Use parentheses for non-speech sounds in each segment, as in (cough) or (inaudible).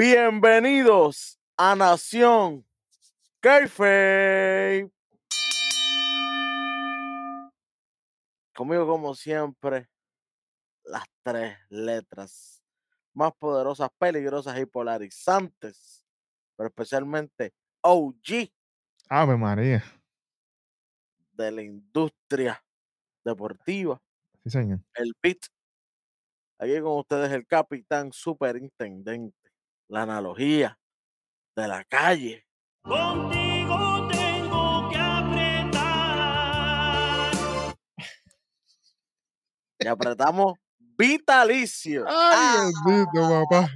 Bienvenidos a Nación Kayfabe. Conmigo, como siempre, las tres letras más poderosas, peligrosas y polarizantes, pero especialmente OG Ave María. de la industria deportiva, Sí, señor. el beat. Aquí con ustedes el capitán superintendente, la analogía de la calle. Contigo tengo que apretar. Y apretamos vitalicio. Ay, bendito, papá.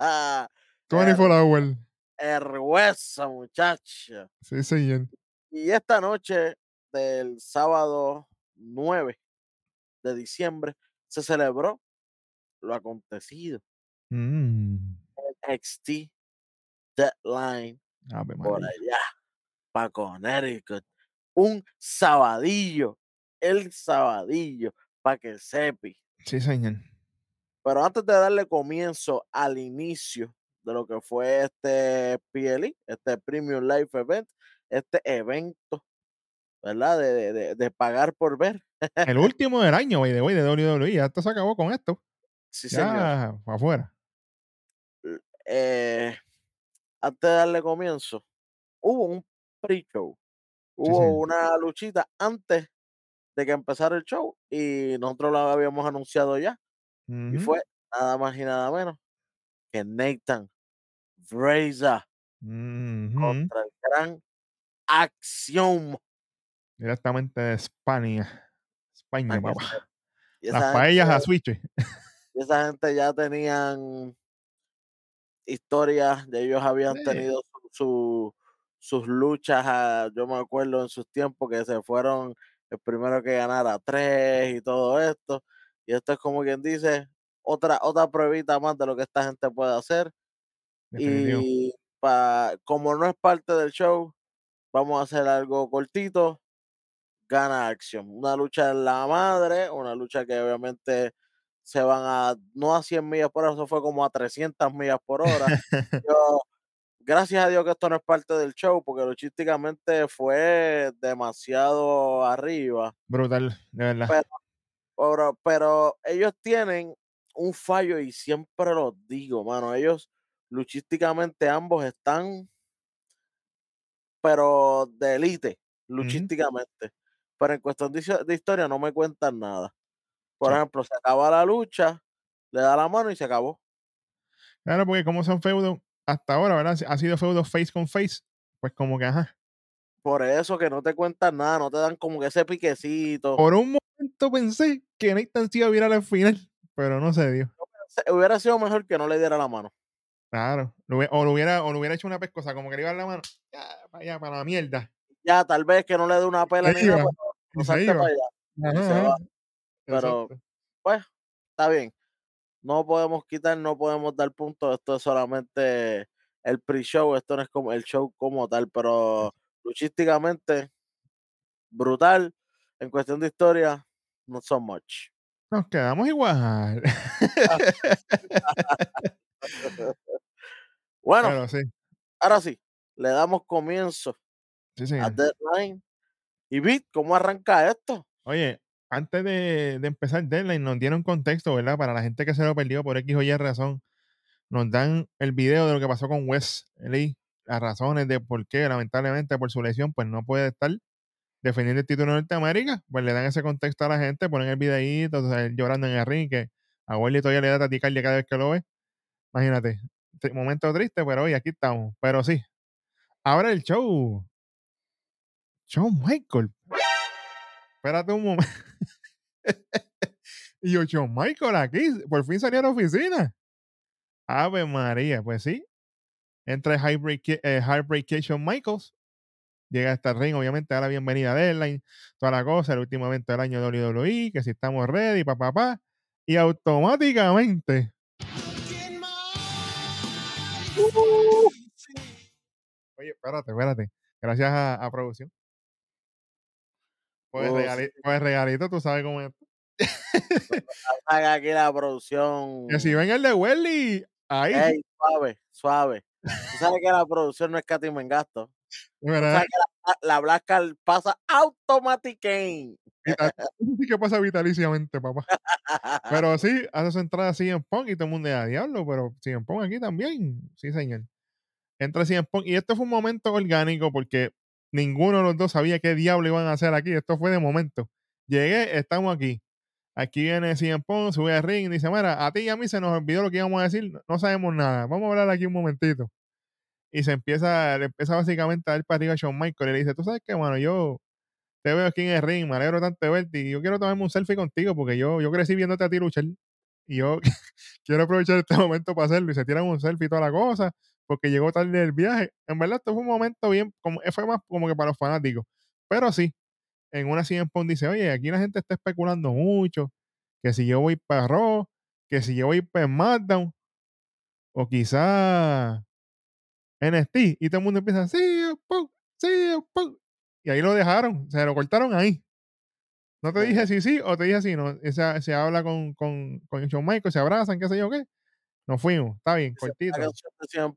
Ah, 24 hours. Herhuesa, muchacha. Sí, señor. Y esta noche del sábado 9 de diciembre se celebró lo acontecido. Mm. XT Deadline Ave por María. allá, para Connecticut. Un sabadillo, el sabadillo, para que sepi. Sí, señor. Pero antes de darle comienzo al inicio de lo que fue este PLE, este Premium Life Event, este evento, ¿verdad? De, de- de- pagar por ver. El último del año, güey, de hoy de WWE. Ya esto se acabó con esto. Sí, señor. Ya, para afuera. Eh, antes de darle comienzo, hubo un pre-show. Hubo una luchita antes de que empezara el show y nosotros lo habíamos anunciado ya. Y fue nada más y nada menos que Nathan Fraser contra el gran Acción. Directamente de España. España, papá. Las paellas a switch. y esa gente ya tenían historias, de ellos habían Sí. tenido su, su- sus luchas, ah, yo me acuerdo en sus tiempos que se fueron el primero que ganara tres y todo esto. Y esto es como quien dice, otra, otra pruebita más de lo que esta gente puede hacer. Definitivo. Y pa- como no es parte del show, vamos a hacer algo cortito. Gana acción. Una lucha en la madre, una lucha que obviamente se van a, no a 100 millas por hora, eso fue como a 300 millas por hora. (laughs) Yo, gracias a Dios que esto no es parte del show, porque luchísticamente fue demasiado arriba. Brutal, de verdad. Pero, pero, pero ellos tienen un fallo y siempre lo digo, mano. Ellos luchísticamente ambos están, pero de élite, luchísticamente. Pero en cuestión de historia no me cuentan nada. Por Sí. ejemplo, se acaba la lucha, le da la mano y se acabó. Claro, porque como son feudos hasta ahora, ¿verdad? Ha sido feudo face con face. Pues como que, ajá. Por eso que no te cuentan nada, no te dan como que ese piquecito. Por un momento pensé que Nathan se iba a virar al final, pero no se dio. Hubiera sido mejor que no le diera la mano. Claro. O, lo hubiera, o lo hubiera hecho una pescosa, como que le iba a dar la mano. Ya, para allá, para la mierda. Ya, tal vez que no le dé una pela ni nada, pero y no salte para allá. Ajá, se ajá. Pero- Exacto. Pues, está bien. No podemos quitar, no podemos dar puntos. Esto es solamente el pre-show. Esto no es como el show como tal, pero luchísticamente, brutal. En cuestión de historia, not so much. Nos quedamos igual. (laughs) Bueno, sí, ahora sí, le damos comienzo sí, a. Deadline. Y Bit, ¿cómo arranca esto? Oye, antes de, de empezar Deadline, nos dieron contexto, ¿verdad? Para la gente que se lo perdió por X o Y razón, nos dan el video de lo que pasó con Wes Lee, las razones de por qué, lamentablemente, por su lesión, pues no puede estar defendiendo el título de Norteamérica. Pues le dan ese contexto a la gente, ponen el videíto, él llorando en el ring, que a Welly todavía le da taticardia cada vez que lo ve. Imagínate, momento triste, pero hoy aquí estamos. Pero sí, ahora el show. Shawn Michael. Espérate un momento. (laughs) y yo, Shawn Michael aquí, por fin salió a la oficina. Ave María, pues sí. Entra Heartbreak, eh, Heartbreak Michaels. Llega hasta el ring, obviamente, a la bienvenida de Airline, toda la cosa, el último evento del año de WWE, que si estamos ready, papá, papá. Y automáticamente. Oye, espérate, espérate. Gracias a, a producción. Pues, Oh, regali- pues regalito, tú sabes cómo es. Haga aquí la producción. Que si ven el de Welly, Ahí. Ey, suave, suave. Tú sabes que la producción no en (laughs) Tú verdad, sabes que la, la Black Card pasa automáticamente. eso sí que pasa vitaliciamente, papá. (laughs) Pero sí, hace su entrada CM Punk y todo el mundo a diablo, pero CM Punk aquí también. Sí, señor. Entra CM Punk. Y esto fue un momento orgánico porque ninguno de los dos sabía qué diablo iban a hacer aquí. Esto fue de momento. Llegué, estamos aquí. Aquí viene CM Punk, sube al ring y dice, mira, a ti y a mí se nos olvidó lo que íbamos a decir, no sabemos nada. Vamos a hablar aquí un momentito. Y se empieza, le empieza básicamente a dar para arriba a Shawn Michael y le dice, tú sabes qué, mano, yo te veo aquí en el ring, me alegro tanto de verte y yo quiero tomarme un selfie contigo porque yo, yo crecí viéndote a ti luchar y yo (laughs) quiero aprovechar este momento para hacerlo y se tiran un selfie y toda la cosa porque llegó tarde el viaje. En verdad, esto fue un momento bien, como, fue más como que para los fanáticos. Pero sí, en una CM dice, oye, aquí la gente está especulando mucho, que si yo voy para Raw, que si yo voy para SmackDown, o quizá NXT, y todo el mundo empieza, CM Punk, y ahí lo dejaron, se lo cortaron ahí. No te dije si sí o te dije si no. Se, se habla con, con, con Shawn Michaels, se abrazan, qué sé yo qué. Nos fuimos, está bien, cortito.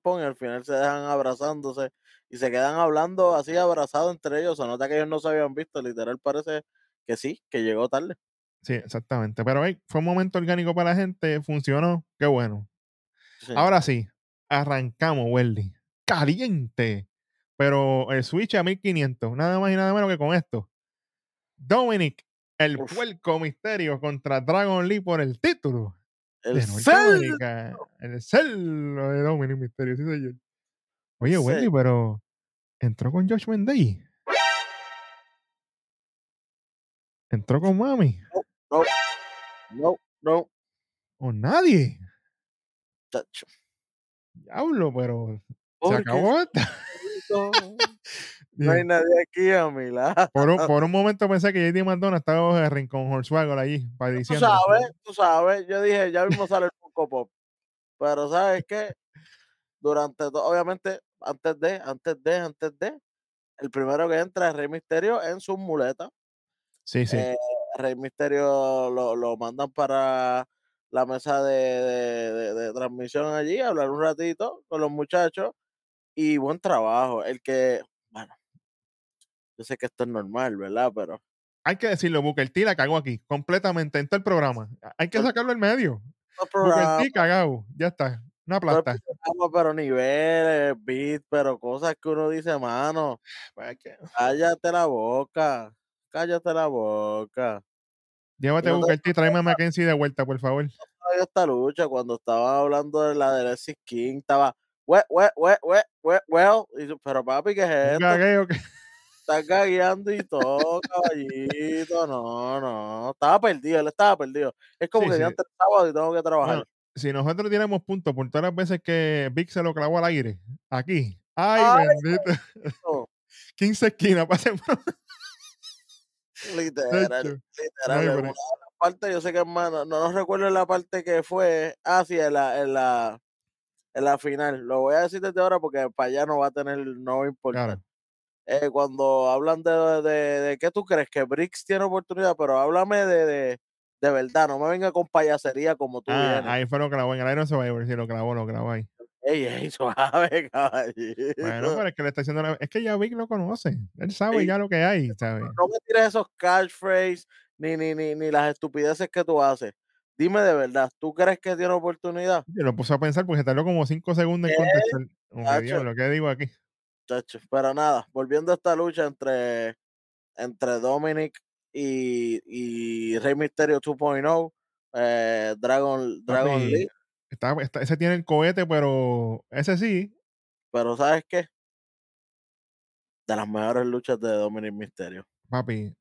Punk y al final se dejan abrazándose y se quedan hablando así abrazados entre ellos. Se nota que ellos no se habían visto. Literal parece que sí, que llegó tarde. Sí, exactamente. Pero hey, fue un momento orgánico para la gente, funcionó, qué bueno. Sí. Ahora sí, arrancamos, Welly. Caliente. Pero el switch a 1500, nada más y nada menos que con esto. Dominic, el Uf. puerco misterio contra Dragon Lee por el título el cel-. El celo de Dominic Misterio, sí, señor. Oye, Sí. Welly, pero entró con Josh Day. Entró con Mami. No, no, no, O nadie. chacho. Diablo, pero se acabó esta. No hay nadie aquí a mi lado. Por un, por un (laughs) momento pensé que JD McDonough estaba en el rincón Hornswaggle allí, para Tú sabes, tú sabes. Yo dije, ya mismo sale el Funko Pop. Pero ¿sabes qué? Durante todo, obviamente, antes de, antes de, antes de, el primero que entra es Rey Misterio en sus muletas. Sí, sí. Eh, Rey Misterio lo, lo mandan para la mesa de, de- de- de transmisión allí, a hablar un ratito con los muchachos y buen trabajo. El que, yo sé que esto es normal, ¿verdad? Pero Hay que decirlo, Booker T la cagó aquí, completamente, en todo el programa. Hay que sacarlo al medio. no Booker T cagado, ya está. Una plata. pero niveles, beat, pero cosas que uno dice, mano, Pues cállate la boca, cállate la boca. Llévate a Booker T, tráeme a Mackenzie de vuelta, por favor. Esta lucha cuando estaba hablando de la de Alexis King, estaba, we, we, we, we, we, well, pero papi, ¿qué es esto? Estás gagueando y todo, caballito. No, no. Estaba perdido, él estaba perdido. Es como Sí, que sí. ya antes sábado y tengo que trabajar. Bueno, si nosotros diéramos puntos por todas las veces que Vic se lo clavó al aire, aquí. Ay, Ay, bendito. no, 15 (laughs) esquinas, pasen literal, literal. no partes, yo sé que hermano, no, no recuerdo la parte que fue. Ah, sí, en la, en la, en la final. Lo voy a decir desde ahora porque para allá no va a tener, no va a importar. Claro. Eh, cuando hablan de, de, de qué tú crees que Briggs tiene oportunidad, pero háblame de, de, de verdad, no me venga con payasería como tú Ah, vienes. ahí fue lo clavó en el Iron Survivor, sí, lo clavó, lo clavó ahí. Ey, ey, (laughs) suave, caballito. Bueno, pero es que le está haciendo la... Es que ya Vic lo conoce. Él sabe Sí. ya lo que hay, ¿sabes? No me tires esos catchphrases ni, ni, ni, ni las estupideces que tú haces. Dime de verdad, ¿tú crees que tiene oportunidad? Yo lo puse a pensar porque tardó como 5 segundos en contestar. Como que ¿qué digo aquí? Pero nada, volviendo a esta lucha entre, entre Dominic y, y Rey Misterio 2.0, eh, Dragon, Dragon Papi, Lee, está- está- ese tiene el cohete, pero ese sí. pero ¿sabes qué? De las mejores luchas de Dominic Misterio. Papi,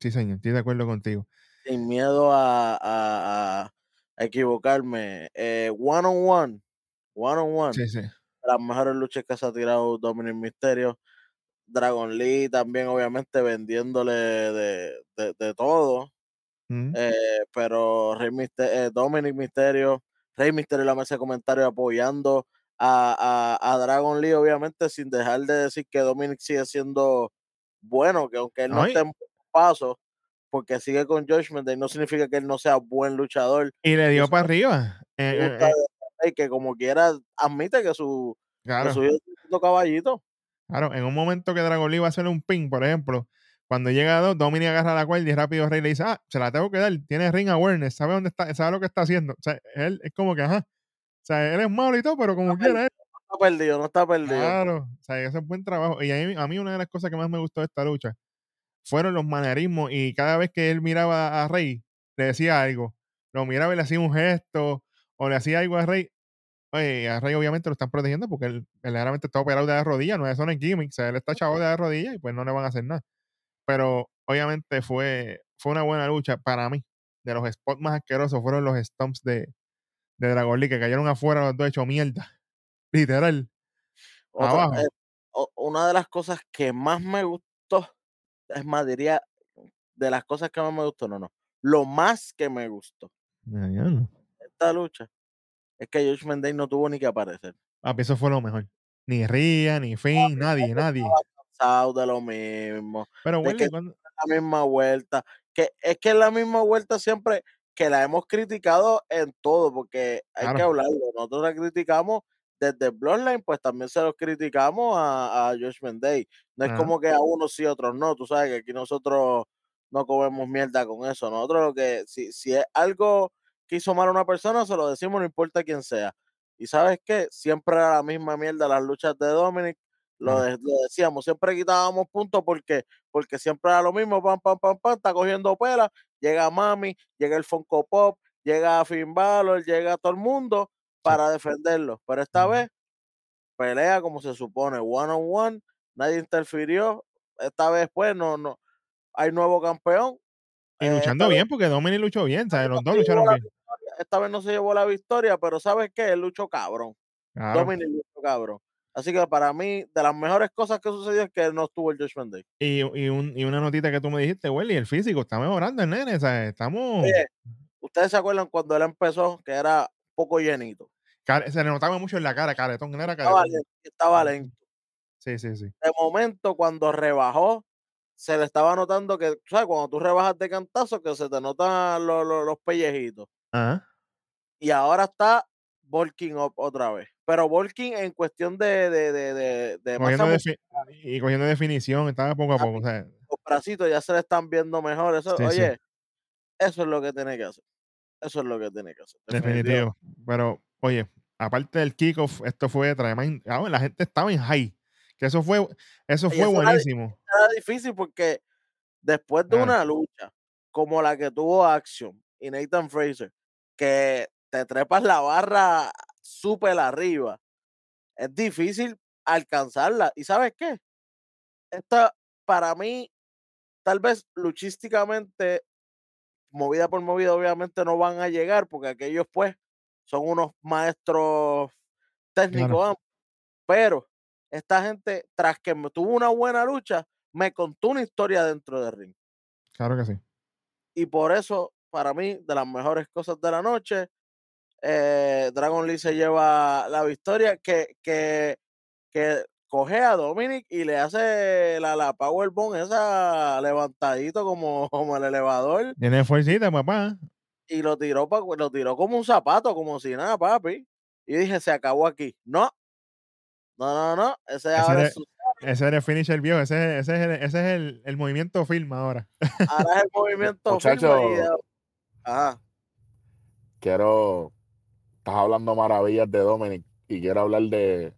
sí, señor, estoy de acuerdo contigo. Sin miedo a- a equivocarme. Eh, one on one, one on one. Sí, sí. Las mejores luchas que se ha tirado Dominic Misterio. Dragon Lee también, obviamente, vendiéndole de, de- de todo. Mm. Eh, pero Rey Miste- eh, Dominic Misterio, Rey Misterio la mesa de comentarios apoyando a, a- a Dragon Lee, obviamente, sin dejar de decir que Dominic sigue siendo bueno, que aunque él no Ay. esté en paso, porque sigue con Judgment Day, no significa que él no sea buen luchador. Y le dio Eso para arriba. Eh, Day, que como quiera admite que su, que Claro. su es tremendo caballito. Claro, en un momento que Dragon Lee va a hacer un pin, por ejemplo, cuando llega a dos, Dominic agarra la cuerda y rápido Rey le dice, ah, se la tengo que dar, tiene ring awareness, sabe dónde está, sabe lo que está haciendo. O sea, él es como que, ajá. O sea, él es malo y todo, pero como quiera, él. No está perdido, no está perdido. Claro. O sea, ese es buen trabajo. Y a mí, a mí una de las cosas que más me gustó de esta lucha fueron los manerismos y cada vez que él miraba a Rey, le decía algo. Lo miraba y le hacía un gesto o le hacía algo a Rey. Oye, a Rey obviamente lo están protegiendo porque él verdaderamente está operado de la rodilla, no es es gimmick, o sea, él está chavo de la rodilla y pues no le van a hacer nada. Pero obviamente fue, fue una buena lucha para mí. De los spots más asquerosos fueron los stomps de, de Dragon Lee que cayeron afuera los dos hechos mierda. (laughs) Literal. Otra- abajo. eh, o- una de las cosas que más me gustó, es más, diría, de las cosas que más me gustó, no, no, lo más que me gustó no. Esta lucha es que Judgment Day no tuvo ni que aparecer. Papi, eso fue lo mejor. Ni Ría, ni Finn, nadie, nadie. Cansado de lo mismo, Pero que- cuando- la misma vuelta, que es que es la misma vuelta siempre que la hemos criticado en todo, porque hay que hablarlo. Nosotros la criticamos desde Bloodline, pues también se los criticamos a, a Judgment Day. No es como que a unos sí, a otros no. Tú sabes que aquí nosotros no comemos mierda con eso. Nosotros lo que, si, si es algo que hizo mal a una persona, se lo decimos, no importa quién sea. Y sabes qué, siempre era la misma mierda las luchas de Dominic. Lo, de- lo decíamos, siempre quitábamos puntos porque, porque siempre era lo mismo, pam, pam, pam, pam, está cogiendo pela, llega Mami, llega el Funko Pop, llega Finn Balor, llega todo el mundo para defenderlo. Pero esta vez pelea como se supone, one on one, nadie interfirió. Esta vez, pues, no, no, hay nuevo campeón. Y eh, luchando vez bien, porque Dominic luchó bien, ¿sabes? Los dos lucharon bien. victoria, esta vez no se llevó la victoria, pero ¿sabes qué? Él luchó cabrón. Claro. Dominic luchó cabrón. Así que para mí, de las mejores cosas que sucedió es que no estuvo el Judgment Day. Y, y, un- y una notita que tú me dijiste, Welly, el físico está mejorando el nene, ¿sabes? Estamos. Oye, ¿ustedes se acuerdan cuando él empezó, que era poco llenito? se le notaba mucho en la cara, caretón, él era Estaba, caretón. lento, estaba Ujú. lento. Sí, sí, sí. De momento, cuando rebajó, se le estaba notando que, ¿sabes? Cuando tú rebajas de cantazo, que se te notan los, los, los pellejitos. Ajá. Y ahora está bulking up otra vez. Pero bulking en cuestión de, de, de, de, de Cogiendo y cogiendo definición, estaba poco a poco. O sea, los bracitos ya se le están viendo mejor. Eso, Sí, sí. oye, eso es lo que tiene que hacer. Eso es lo que tiene que hacer. definitivo. Pero, oye, aparte del kickoff, esto fue tremendo. Ah, la gente estaba en high. Que eso fue, eso Y fue eso buenísimo. Era difícil porque después de una lucha como la que tuvo Action y Nathan Fraser, que te trepas la barra súper arriba, es difícil alcanzarla. ¿Y sabes qué? Esta, para mí, tal vez luchísticamente, movida por movida, obviamente no van a llegar porque aquellos, pues, son unos maestros técnicos, Claro. pero esta gente, tras que tuvo una buena lucha, me contó una historia dentro del ring. Claro que sí. Y por eso, para mí, de las mejores cosas de la noche, eh, Dragon Lee se lleva la victoria que, que, que coge a Dominic y le hace la, la Powerbomb esa levantadito como, (laughs) como el elevador Tiene fuercita, papá. y lo tiró, pa- lo tiró como un zapato, como si nada, papi. Y dije, se acabó aquí. No, no, no, no. Ese Ese ahora es, su- Ese era el finisher viejo. Ese, ese es, el, ese es el, el movimiento film ahora. ahora es el movimiento Muchacho. de- Ajá. quiero. Estás hablando maravillas de Dominic y quiero hablar de.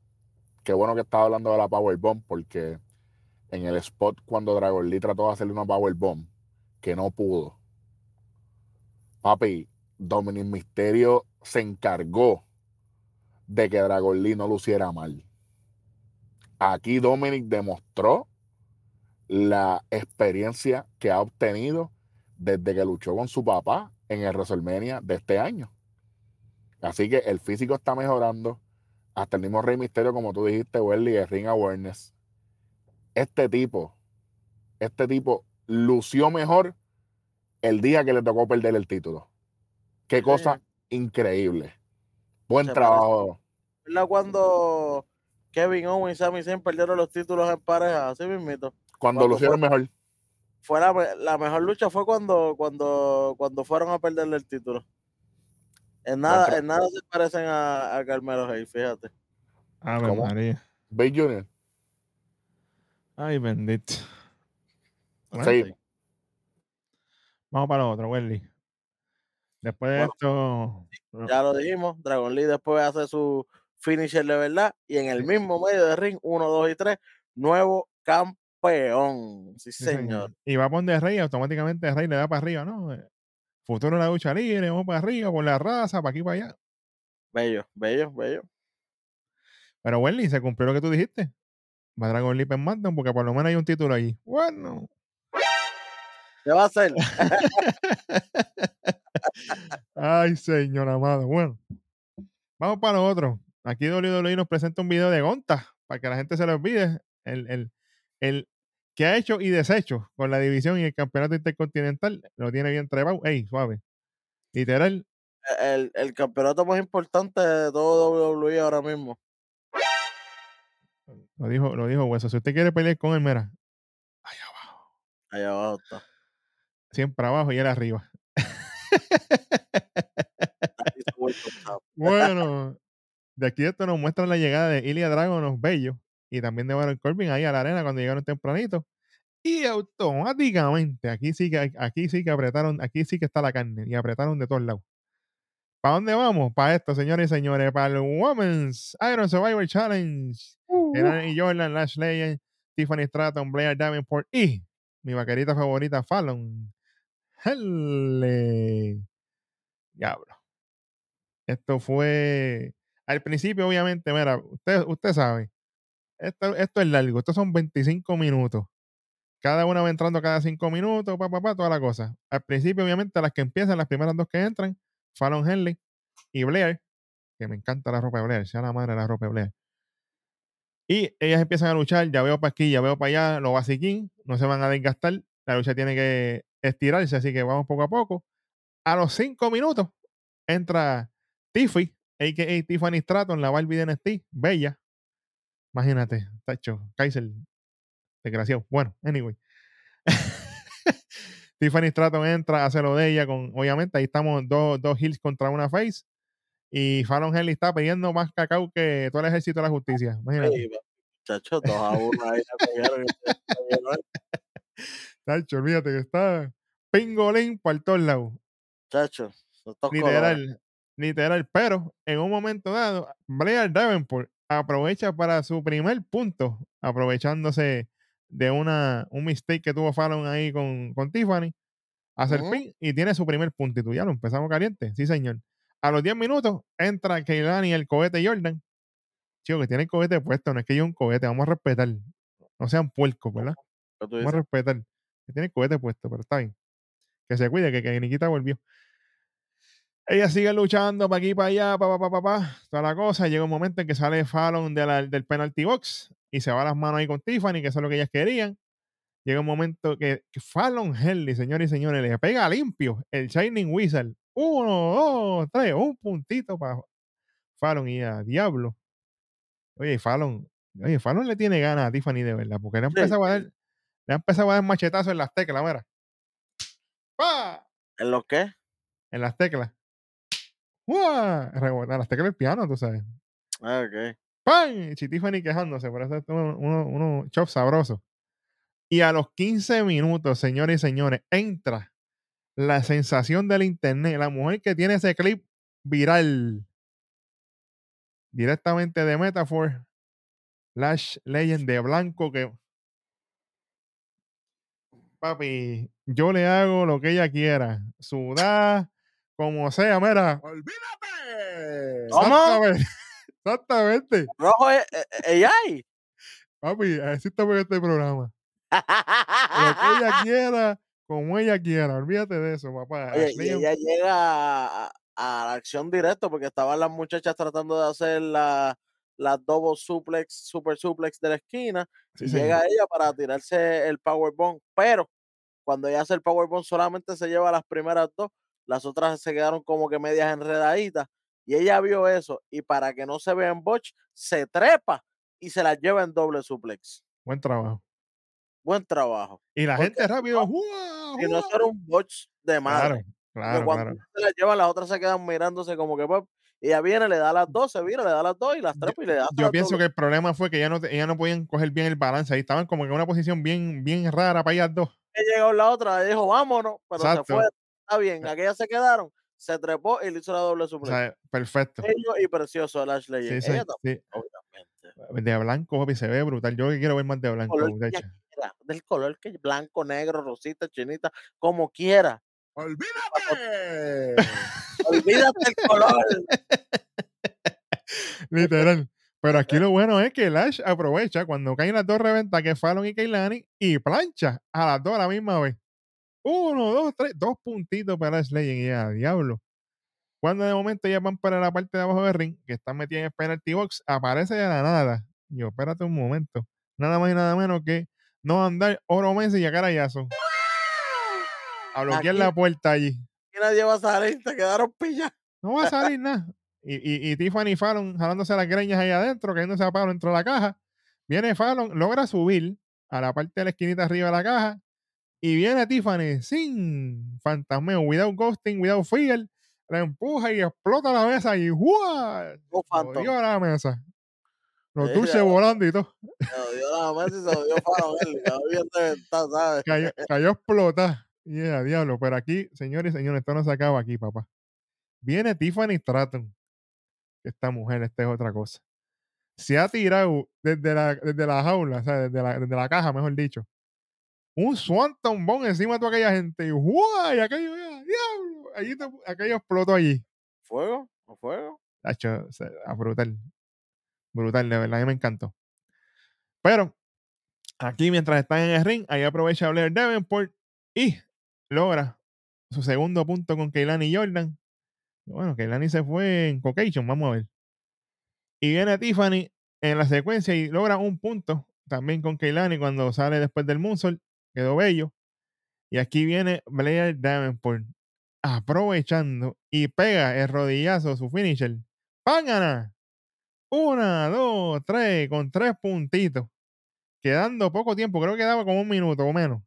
Qué bueno que estás hablando de la Powerbomb porque en el spot cuando Dragon Lee trató de hacerle una Powerbomb que no pudo. Papi, Dominic Misterio se encargó de que Dragon Lee no luciera mal. Aquí Dominic demostró la experiencia que ha obtenido desde que luchó con su papá en el WrestleMania de este año. Así que el físico está mejorando. Hasta el mismo Rey Misterio, como tú dijiste, Welly, el Ring Awareness. Este tipo, este tipo lució mejor el día que le tocó perder el título. Qué cosa increíble. Buen Se trabajo. ¿Verdad cuando Kevin Owens y Sami Zayn perdieron los títulos en pareja? Así mismito. Cuando cuando lucieron mejor. Fue la, me- la mejor lucha fue cuando, cuando, cuando fueron a perderle el título. En nada, Contra. en nada se parecen a, a Carmelo Hayes, fíjate. ¿Cómo? María. Bay Junior. Ay, bendito. Bueno. Vamos para lo otro, Welly. Después de Bueno, esto. Ya lo dijimos, Dragon Lee después hace su finisher de verdad y en el mismo medio de ring, 1, 2 y 3, nuevo campeón. Sí, sí, señor. Y va a poner Rey, automáticamente Rey le da para arriba, ¿no? Eh, Futuro de la lucha libre, vamos para arriba, por la raza, para aquí, para allá. Bello, bello, bello. Pero Welly, se cumplió lo que tú dijiste. Va Dragon Lee en SmackDown porque por lo menos hay un título allí. Bueno. ¿Qué va a hacer? (laughs) Ay, señor amado. Bueno, vamos para lo otro. Aquí WWE nos presenta un video de Gonta para que la gente se lo olvide. El, el, el que ha hecho y deshecho con la división y el campeonato intercontinental. Lo tiene bien trebado. Ey, suave. Literal. El, el campeonato más importante de todo WWE ahora mismo. Lo dijo, lo dijo Hueso. Si usted quiere pelear con él, mira. Allá abajo. Allá abajo está. Siempre abajo y él arriba. (laughs) Bueno, de aquí esto nos muestra la llegada de Ilya Dragon, los bellos, y también de Baron Corbin ahí a la arena cuando llegaron tempranito. Y automáticamente, aquí sí que aquí sí que apretaron, aquí sí que está la carne, y apretaron de todos lados. ¿Para dónde vamos? Para esto, señores y señores, para el Women's Iron Survivor Challenge. Y Jordan, Lash Legend, Tiffany Stratton, Blair Davenport y mi vaquerita favorita, Fallon. Helle. Diablo. Esto fue. Al principio, obviamente, mira, usted, usted sabe. Esto, es largo. Estos son 25 minutos. Cada una va entrando cada 5 minutos, pa, pa, pa, toda la cosa. Al principio, obviamente, las que empiezan, las primeras dos que entran, Fallon Henley y Blair, que me encanta la ropa de Blair, sea la madre la ropa de Blair. Y ellas empiezan a luchar, ya veo para aquí, ya veo para allá, los basiquín, no se van a desgastar, la lucha tiene que estirarse, así que vamos poco a poco. A los 5 minutos entra Tiffy, a.k.a. Tiffany Stratton, la Barbie de NXT, bella. Imagínate, tacho, Kaiser, desgraciado. Bueno, anyway. (laughs) Tiffany Stratton entra, hace lo de ella con, obviamente, ahí estamos dos, dos heels contra una face. Y Fallon Henley está pidiendo más cacao que todo el ejército de la justicia. Imagínate. Ey, Muchachos, dos a uno ahí. (laughs) Tacho, olvídate que está pingolín por todos lados. Colores. Literal, literal. Pero en un momento dado, Blair Davenport aprovecha para su primer punto, aprovechándose de una, un mistake que tuvo Fallon ahí con, con Tiffany, hace el Ujú. pin y tiene su primer punto. Y tú ya lo empezamos caliente. Sí, señor. A los 10 minutos entra Keilani y el cohete Jordan. Chico, que tiene el cohete puesto, no es que yo un cohete, vamos a respetar. No sean puercos, ¿verdad? ¿Qué tú Vamos a respetar. Que tiene el cohete puesto, pero está bien. Que se cuide, que, que Nikita volvió. Ella sigue luchando para aquí, para allá, pa, pa, pa, pa, pa, toda la cosa. Llega un momento en que sale Fallon de la- del penalty box y se va las manos ahí con Tiffany, que eso es lo que ellas querían. Llega un momento que, que Fallon Henley, señores y señores, le pega limpio el Shining Wizard. Uno, dos, tres, un puntito para Fallon y a diablo. Oye, Fallon, oye, Fallon le tiene ganas a Tiffany de verdad, porque le ha Sí, empezado a dar, le ha empezado a dar machetazos en las teclas, mira. ¡Pa! ¿En lo qué? En las teclas. ¡Uah! Rebotar las teclas del piano, tú sabes. Ah, ok. ¡Pam! Tiffany quejándose, por eso es uno, uno, uno chop sabroso. Y a los 15 minutos, señores y señores, entra la sensación del internet, la mujer que tiene ese clip viral directamente de Metaphor, Lash Legend de blanco que papi, yo le hago lo que ella quiera, sudar, como sea, mira, ¡Olvídate! ¿Cómo? exactamente, (laughs) exactamente, Rojo es eh, eh, AI. papi, así estamos en este programa. lo que ella (laughs) quiera, como ella quiera. Olvídate de eso, papá. Oye, y ella llega a, la acción directo porque estaban las muchachas tratando de hacer la, la double suplex, super suplex de la esquina sí, y señor. llega ella para tirarse el powerbomb, pero cuando ella hace el powerbomb solamente se lleva las primeras dos, las otras se quedaron como que medias enredaditas y ella vio eso y para que no se vea en botch, se trepa y se las lleva en doble suplex. Buen trabajo. Buen trabajo. Y la Porque gente rápido. Si no, era un botch de madre. Claro, Claro, cuando claro. se las lleva, las otras se quedan mirándose como que, pues, ella viene, le da las dos, se vira, le da las dos y las trepa y le da Yo las pienso dos. que el problema fue que ya no, ella no podían coger bien el balance. Ahí estaban como que en una posición bien, bien rara para ellas dos. que llegó la otra, dijo, vámonos, pero Exacto. se fue. Está bien, aquellas se quedaron, se trepó y le hizo la doble sea, perfecto. Ellos y precioso el Ashley. Sí, Ella sí, también, sí. obviamente. De blanco, papi, se ve brutal. Yo quiero ver más de blanco, ella quiera, del color que blanco, negro, rosita, chinita, como quiera. ¡Olvídate! Olvídate el color. (laughs) Literal. Pero aquí lo bueno es que Lash aprovecha cuando caen las dos reventas que es Fallon y Kailani y plancha a las dos a la misma vez. Uno, dos, tres, dos puntitos para Lash Legend y a diablo. Cuando de momento ya van para la parte de abajo del ring, que están metidas en el penalty box, aparece de la nada. Y yo, espérate un momento. Nada más y nada menos que no andar oro Messi y a carayazo. A bloquear Aquí- la puerta allí. Y nadie va a salir, te quedaron pillas. No va a salir nada. Y, y, y Tiffany Fallon jalándose las greñas ahí adentro, cayéndose a palo dentro de la caja. Viene Fallon, logra subir a la parte de la esquinita arriba de la caja. Y viene Tiffany sin fantasmeo, without ghosting, without fear. La empuja y explota la mesa y ¡guau! A la mesa. Los Sí, dulces ya. volando y todo. Se lo dio la mesa y se lo dio para él. ¿sabes? Cayó, cayó a explotar. Y a diablo. Pero aquí, señores y señores, esto no se acaba aquí, papá. Viene Tiffany Stratton. Esta mujer, esta es otra cosa. Se ha tirado desde la, desde la jaula, o sea, desde la, desde la caja, mejor dicho. Un Swanton Bomb encima de toda aquella gente. Y ¡guay! Aquello, ¡ah, diablo. Allí te- aquello explotó allí. ¿Fuego? ¿O fuego? Ah, brutal. Brutal, de verdad, a mí me encantó. Pero aquí, mientras están en el ring, ahí aprovecha Blair Davenport y logra su segundo punto con Keilani Jordan. Bueno, Keilani se fue en Caucasian, vamos a ver. Y viene Tiffany en la secuencia y logra un punto también con Keilani cuando sale después del Moonsault. Quedó bello. Y aquí viene Blair Davenport aprovechando y pega el rodillazo, su finisher. ¡Pángana! Una, dos, tres, con tres puntitos. Quedando poco tiempo, creo que quedaba como un minuto o menos.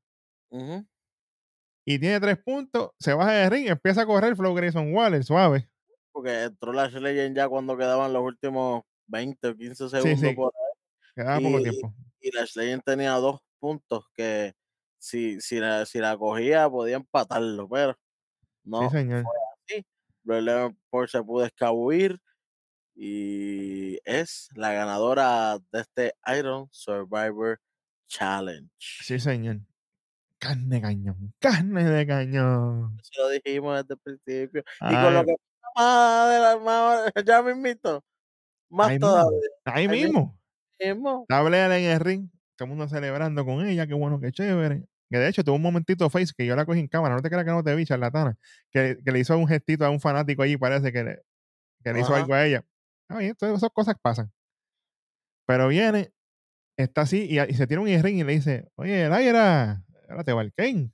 Y tiene tres puntos, se baja de ring, empieza a correr Flow Grayson Waller, suave. Porque entró la Legend ya cuando quedaban los últimos 20 o 15 segundos sí. por ahí. Quedaba poco tiempo. Y la Legend tenía dos puntos que si, si, la, si la cogía podía empatarlo, pero no sí, señor. así. Blair Davenport se pudo escabullir y es la ganadora de este Iron Survivor Challenge. Sí, señor. Carne de cañón, carne de cañón. Se lo dijimos desde el principio. Y con lo que más de la más, (laughs) ya mismito, más ahí mismo, todavía. ahí ahí mismo. mismo. Blair en el ring, todo el mundo celebrando con ella, qué bueno, qué chévere. Que de hecho tuvo un momentito face que yo la cogí en cámara, no te creas que no te vi, charlatana, que, que le hizo un gestito a un fanático allí, parece que le, que le hizo algo a ella. Ay, esto- esas cosas pasan. Pero viene, está así y, y se tira un ring y le dice, oye, Laira, espérate, Valken.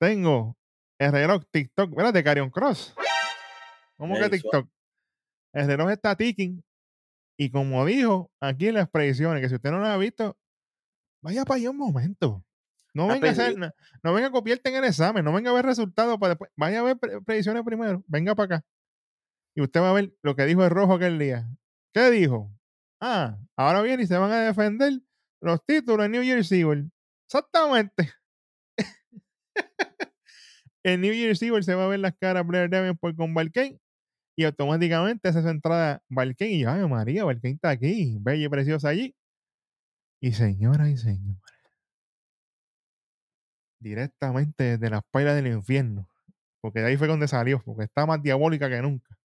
Tengo el reloj TikTok, espérate, Carion Cross. ¿Cómo que. TikTok? El reloj está ticking. Y como dijo aquí en las predicciones, que si usted no lo ha visto, vaya para allá un momento. No Ah, venga a pues, hacer, no venga a copiarte en el examen, no venga a ver resultados para después, vaya a ver pre- predicciones primero, venga para acá. Y usted va a ver lo que dijo el rojo aquel día. ¿Qué dijo? Ah, ahora viene y se van a defender los títulos en New Jersey. Evil. Exactamente. (laughs) en New Jersey Evil se va a ver las caras Blair Davenport con Valken y automáticamente hace su entrada Valken y yo, ay María, Valken está aquí, bella y preciosa allí. Y señoras y señores, directamente desde las pailas del infierno, porque de ahí fue donde salió, porque está más diabólica que nunca.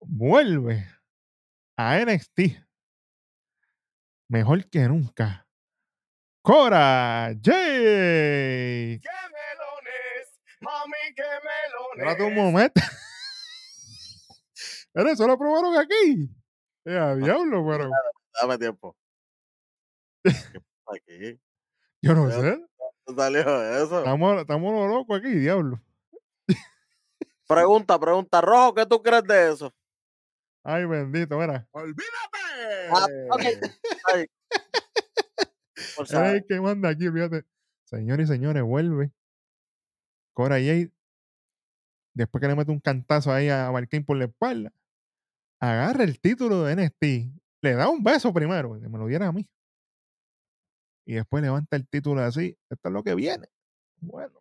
Vuelve a NXT, mejor que nunca. Cora J. ¡Qué melones! ¡Mami, qué melones! Espérate un momento. (laughs) Pero eso lo probaron aquí. (laughs) Eh, a diablo, pero Dame tiempo. (laughs) ¿Qué pasa aquí? yo no sé. ¿Dónde salió eso? Estamos, estamos los locos aquí, diablo. Pregunta, pregunta. Rojo, ¿qué tú crees de eso? Ay, bendito, mira. ¡Olvídate! Ah. Ay. (laughs) Por el que manda aquí, fíjate. Señores y señores, vuelve Cora Jade, después que le mete un cantazo ahí a Valkyrie por la espalda, agarra el título de NXT, le da un beso primero, que me lo diera a mí. Y después levanta el título así. Esto es lo que viene. Bueno.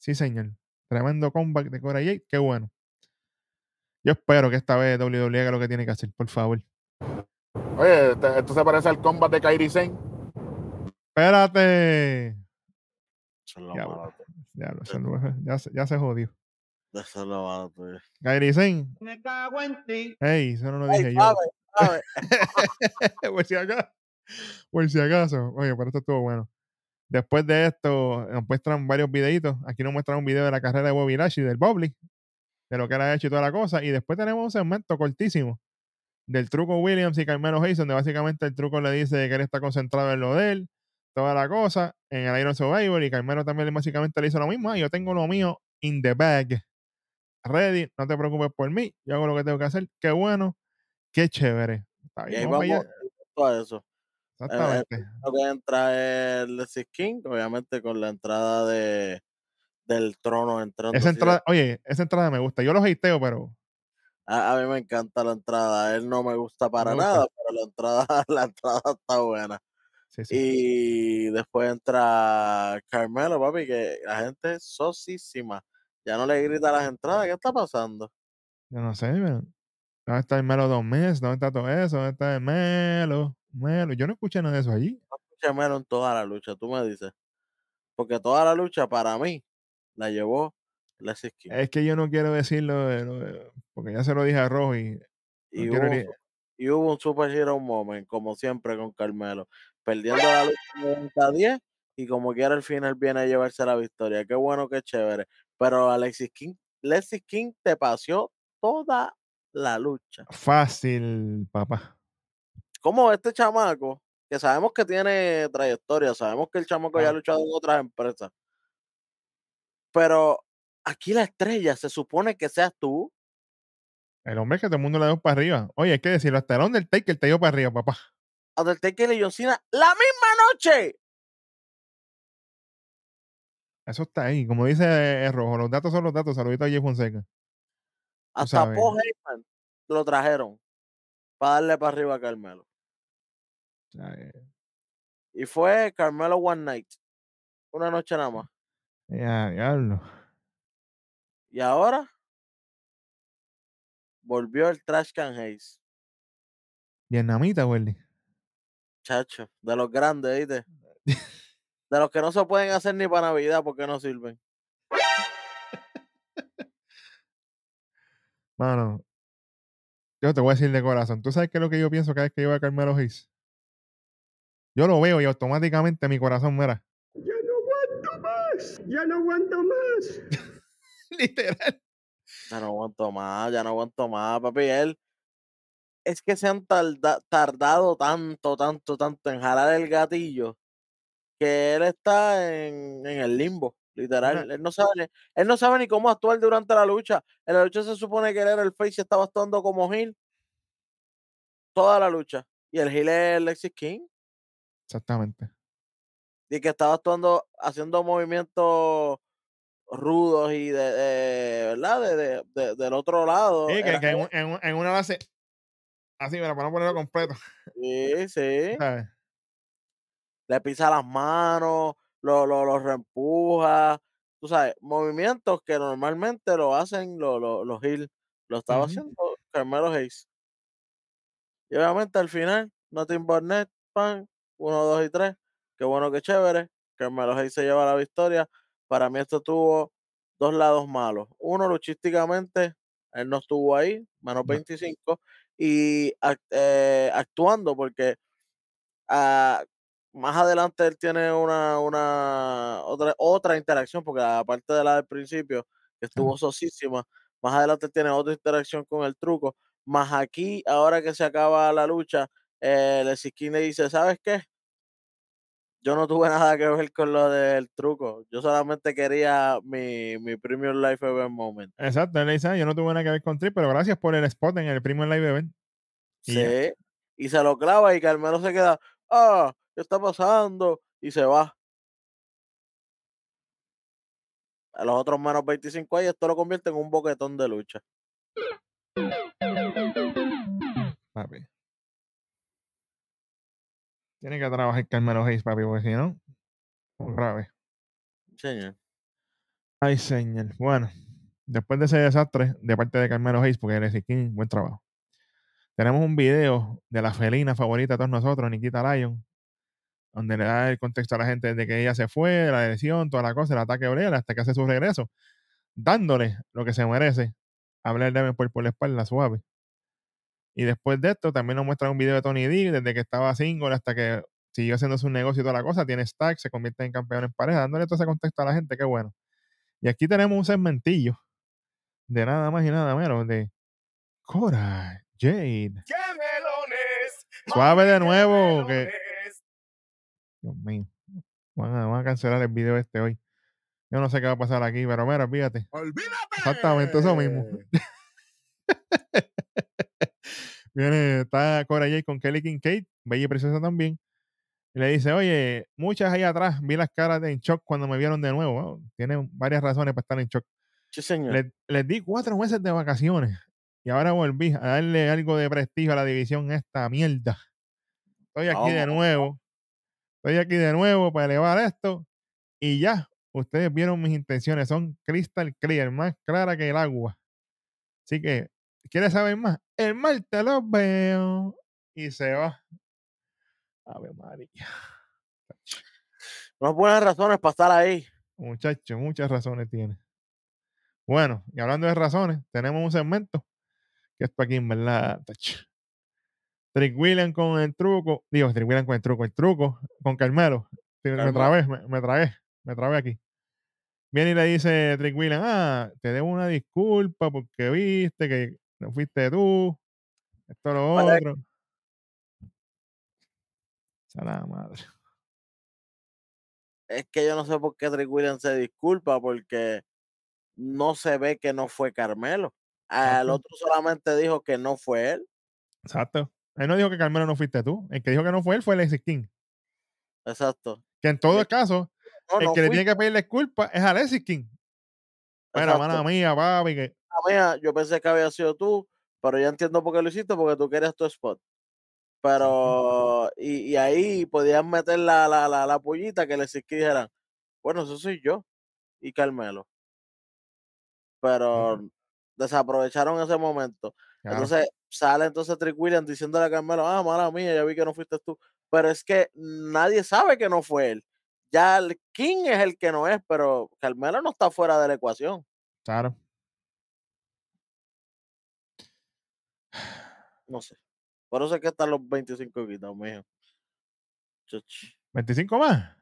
Sí, señor. Tremendo comeback de Cora Jade. Qué bueno. Yo espero que esta vez WWE haga lo que tiene que hacer, por favor. Oye, este, esto se parece al combat de Kairi Sane. Espérate. Eso es lo Ya, malo. Ya, lo- ya, se- ya se jodió. Eso es lo malo tuyo. Kairi Sane. Me cago en ti. Ey, eso no lo Ey, dije yo. sabe, sabe. (laughs) por si acaso. Por si acaso. Oye, pero esto estuvo bueno. Después de esto, nos muestran varios videitos. Aquí nos muestran un video de la carrera de Bobby Lashley, del Bobby, de lo que él ha hecho y toda la cosa. Y después tenemos un segmento cortísimo del truco Williams y Carmelo Hayes, donde básicamente el truco le dice que él está concentrado en lo de él, toda la cosa, en el Iron Survivor. Y Carmelo también básicamente le hizo lo mismo. "Ah, yo tengo lo mío in the bag. Ready, no te preocupes por mí. Yo hago lo que tengo que hacer. Qué bueno, qué chévere. Está Y bien, ahí vamos vamos todo eso. Exactamente. Lo que entra es Leslie King, obviamente con la entrada de del trono entrando. Esa de- entrada, oye, esa entrada me gusta. Yo los hateo, pero A, a mí me encanta la entrada. Él no me gusta para gusta. nada, pero la entrada, (laughs) la entrada está buena. sí, sí. Y después entra Carmelo, papi, que la gente es sosísima. Ya no le grita las entradas. ¿Qué está pasando? Yo no sé, pero ¿dónde está el Melo dos meses? ¿Dónde está todo eso? ¿Dónde está el Melo? Melo. Yo no escuché nada de eso allí. No escuché Melo en toda la lucha, tú me dices. Porque toda la lucha para mí la llevó Leslie King. Es que yo no quiero decirlo, de- lo de- porque ya se lo dije a Rojo y no y, hubo, un- y hubo un super hero moment, como siempre con Carmelo. Perdiendo la lucha 90 a 10 y como quiera al final viene a llevarse la victoria. Qué bueno, qué chévere. Pero Alexis King, Alexis King te paseó toda la lucha. fácil, papá. Como este chamaco, que sabemos que tiene trayectoria, sabemos que el chamaco ya ha Ah. luchado en otras empresas. Pero aquí la estrella se supone que seas tú. El hombre que todo el mundo le dio para arriba. Oye, hay que decirlo, hasta el Undertaker te dio para arriba, papá. Undertaker y John Cena la misma noche. Eso está ahí. Como dice eh, Rojo, los datos son los datos. Saludito a Jay Fonseca. Hasta sabes. Paul Heyman lo trajeron para darle para arriba a Carmelo. Eh, Y fue Carmelo One Night. Una noche nada más. ya, diablo. Y ahora volvió el Trash Can Hayes. Vietnamita, Welly. Chacho, de los grandes, ¿viste? (laughs) De los que no se pueden hacer ni para Navidad porque no sirven. Mano, yo te voy a decir de corazón. ¿Tú sabes qué es lo que yo pienso cada vez que yo veo a Carmelo Hayes? Yo lo veo y automáticamente mi corazón muera. Ya no aguanto más. Ya no aguanto más. (laughs) Literal. Ya no aguanto más, ya no aguanto más, papi. Él es que se han tarda- tardado tanto, tanto, tanto en jalar el gatillo que él está en, en el limbo, literal. Él no sabe, él no sabe ni cómo actuar durante la lucha. En la lucha se supone que él era el face y estaba actuando como heel toda la lucha. Y el heel es Lexis King. Exactamente. y que estaba actuando, haciendo movimientos rudos y de, de- ¿verdad? De, de- de- del otro lado. Sí, que, en, una base. Así, mira, para no ponerlo completo. Sí, sí. (laughs) ¿sabes? Le pisa las manos, lo, lo, lo reempuja. Tú sabes, movimientos que normalmente lo hacen los, los, los heel. Lo estaba haciendo Carmelo Hayes. Y obviamente al final, Nothing but net, pan, uno, dos y tres. Qué bueno, qué chévere. Carmelo Hayes se lleva la victoria. Para mí esto tuvo dos lados malos. Uno, luchísticamente, él no estuvo ahí, menos No. 25. Y eh, actuando, porque ah, más adelante él tiene una, una otra, otra interacción, porque aparte de la del principio, que estuvo sosísima, más adelante él tiene otra interacción con el truco. Más aquí, ahora que se acaba la lucha, eh, el le dice, ¿sabes qué? Yo no tuve (laughs) nada que ver con lo del truco. Yo solamente quería mi, mi Premium Life Event Moment. Exacto, él le dice, "Ah, yo no tuve nada que ver con Trip, pero gracias por el spot en el en live event. Y Sí. ya. Y se lo clava y Carmelo se queda, ah, ¿qué está pasando? Y se va. a los otros menos 25 ahí, esto lo convierte en un boquetón de lucha. Papi. Tiene que trabajar Carmelo Hayes, papi, porque si no, grave. Señor. Ay, señor. Bueno, después de ese desastre de parte de Carmelo Hayes, porque eres King, buen trabajo. Tenemos un video de la felina favorita de todos nosotros, Nikita Lyon, donde le da el contexto a la gente de que ella se fue, la lesión, toda la cosa, el ataque obrero, hasta que hace su regreso, dándole lo que se merece, hablar de por, por la espalda suave. Y después de esto, también nos muestra un video de Tony D, desde que estaba single hasta que siguió haciendo su negocio y toda la cosa, tiene stack, se convierte en campeón en pareja, dándole todo ese contexto a la gente, qué bueno. Y aquí tenemos un segmentillo de nada más y nada menos de Cora Jade. Suave de nuevo, que Dios mío. Van a, van a cancelar el video este hoy. Yo no sé qué va a pasar aquí, pero mira, fíjate. ¡Olvídate! Exactamente eso mismo. (laughs) Viene, está Cora Jade con Kelly Kincaid, bella y preciosa también. Y le dice, oye, muchas ahí atrás vi las caras de en shock cuando me vieron de nuevo. Bueno, tienen varias razones para estar en shock. Sí, señor. Les, les di cuatro meses de vacaciones y ahora volví a darle algo de prestigio a la división esta mierda. Estoy aquí de nuevo. Estoy aquí de nuevo para elevar esto y ya. Ustedes vieron mis intenciones, son crystal clear, más clara que el agua. Así que, ¿quieres saber más? El martes los veo y se va. Ave María. No buenas razones para estar ahí. Muchacho, muchas razones tiene. Bueno, y hablando de razones, tenemos un segmento que esto aquí en verdad. Trick William con el truco, digo, Trick William con el truco, el truco con Carmelo. Me trabé, me, me tragué, me trabé aquí. Viene y le dice Trick William, ah, te debo una disculpa porque viste que no fuiste tú, esto lo Vale. otro. Esa la madre. Es que yo no sé por qué Trick Williams se disculpa porque no se ve que no fue Carmelo. Al Exacto. otro solamente dijo que no fue él. Exacto. Él no dijo que Carmelo no fuiste tú. El que dijo que no fue él fue Alexis King. Exacto. Que en todo el caso, No, el no que le tiene que pedirle disculpa es Alexis King. Exacto. mala mía, papi, que Ah, mira, yo pensé que había sido tú, pero ya entiendo por qué lo hiciste, porque tú querías tu spot. Pero, y, y ahí podían meter la, la, la, la pollita que les dijeran, bueno, eso soy yo y Carmelo. Pero desaprovecharon ese momento. Claro, Entonces sale entonces Trick Williams diciéndole a Carmelo, ah, mala mía, ya vi que no fuiste tú. Pero es que nadie sabe que no fue él. Ya el King es el que no es, pero Carmelo no está fuera de la ecuación. claro. No sé. Por eso es que están los 25 quitados, mijo. Chuch. 25 más.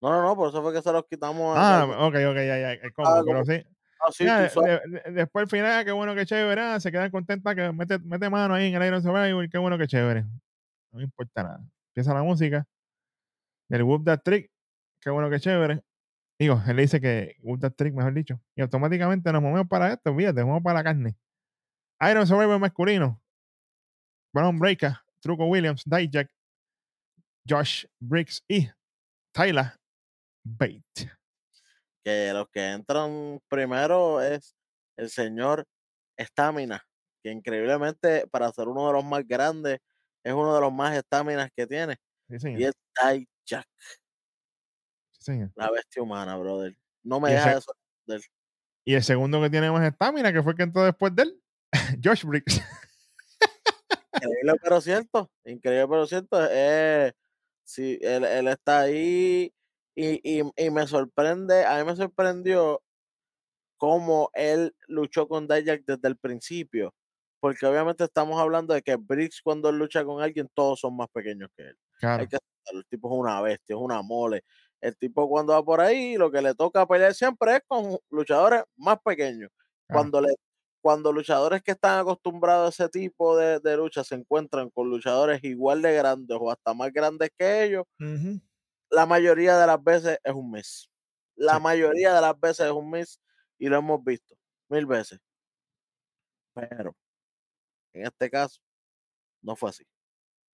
No, no, no, por eso fue que se los quitamos. Ah, al- ok, ok, ya, ya, Ah, pero como- sí. Ah, sí, de- después al final, qué bueno que chévere, ah, se quedan contentas que mete, mete mano ahí en el Iron Survivor, qué bueno que chévere. No me importa nada. Empieza la música del Whoop That Trick, qué bueno que chévere. Digo, él le dice que Whoop That Trick, mejor dicho. Y automáticamente nos movemos para esto, fíjate, nos movemos para la carne. Iron Survivor masculino. Brown Breaker, Truco Williams, Dijak, Josh Briggs y Tyler Bate. Que los que entran primero es el señor Estamina, que increíblemente para ser uno de los más grandes, es uno de los más estaminas que tiene. Sí, señor. Y es Tai Jack, Sí, señor. la bestia humana, brother. No me deja eso. del- Y el segundo que tiene más estamina, que fue el que entró después de él, (laughs) Josh Briggs. Increíble pero cierto, increíble pero cierto. Eh, sí, él, él está ahí y, y, y me sorprende, a mí me sorprendió cómo él luchó con Dijak desde el principio. Porque obviamente estamos hablando de que Briggs cuando él lucha con alguien, todos son más pequeños que él. Claro, Hay que aceptarlo, el tipo es una bestia, es una mole. El tipo cuando va por ahí, lo que le toca pelear siempre es con luchadores más pequeños. Claro. Cuando le cuando luchadores que están acostumbrados a ese tipo de, de lucha se encuentran con luchadores igual de grandes o hasta más grandes que ellos. La mayoría de las veces es un miss. La Sí. mayoría de las veces es un miss y lo hemos visto mil veces. Pero en este caso no fue así.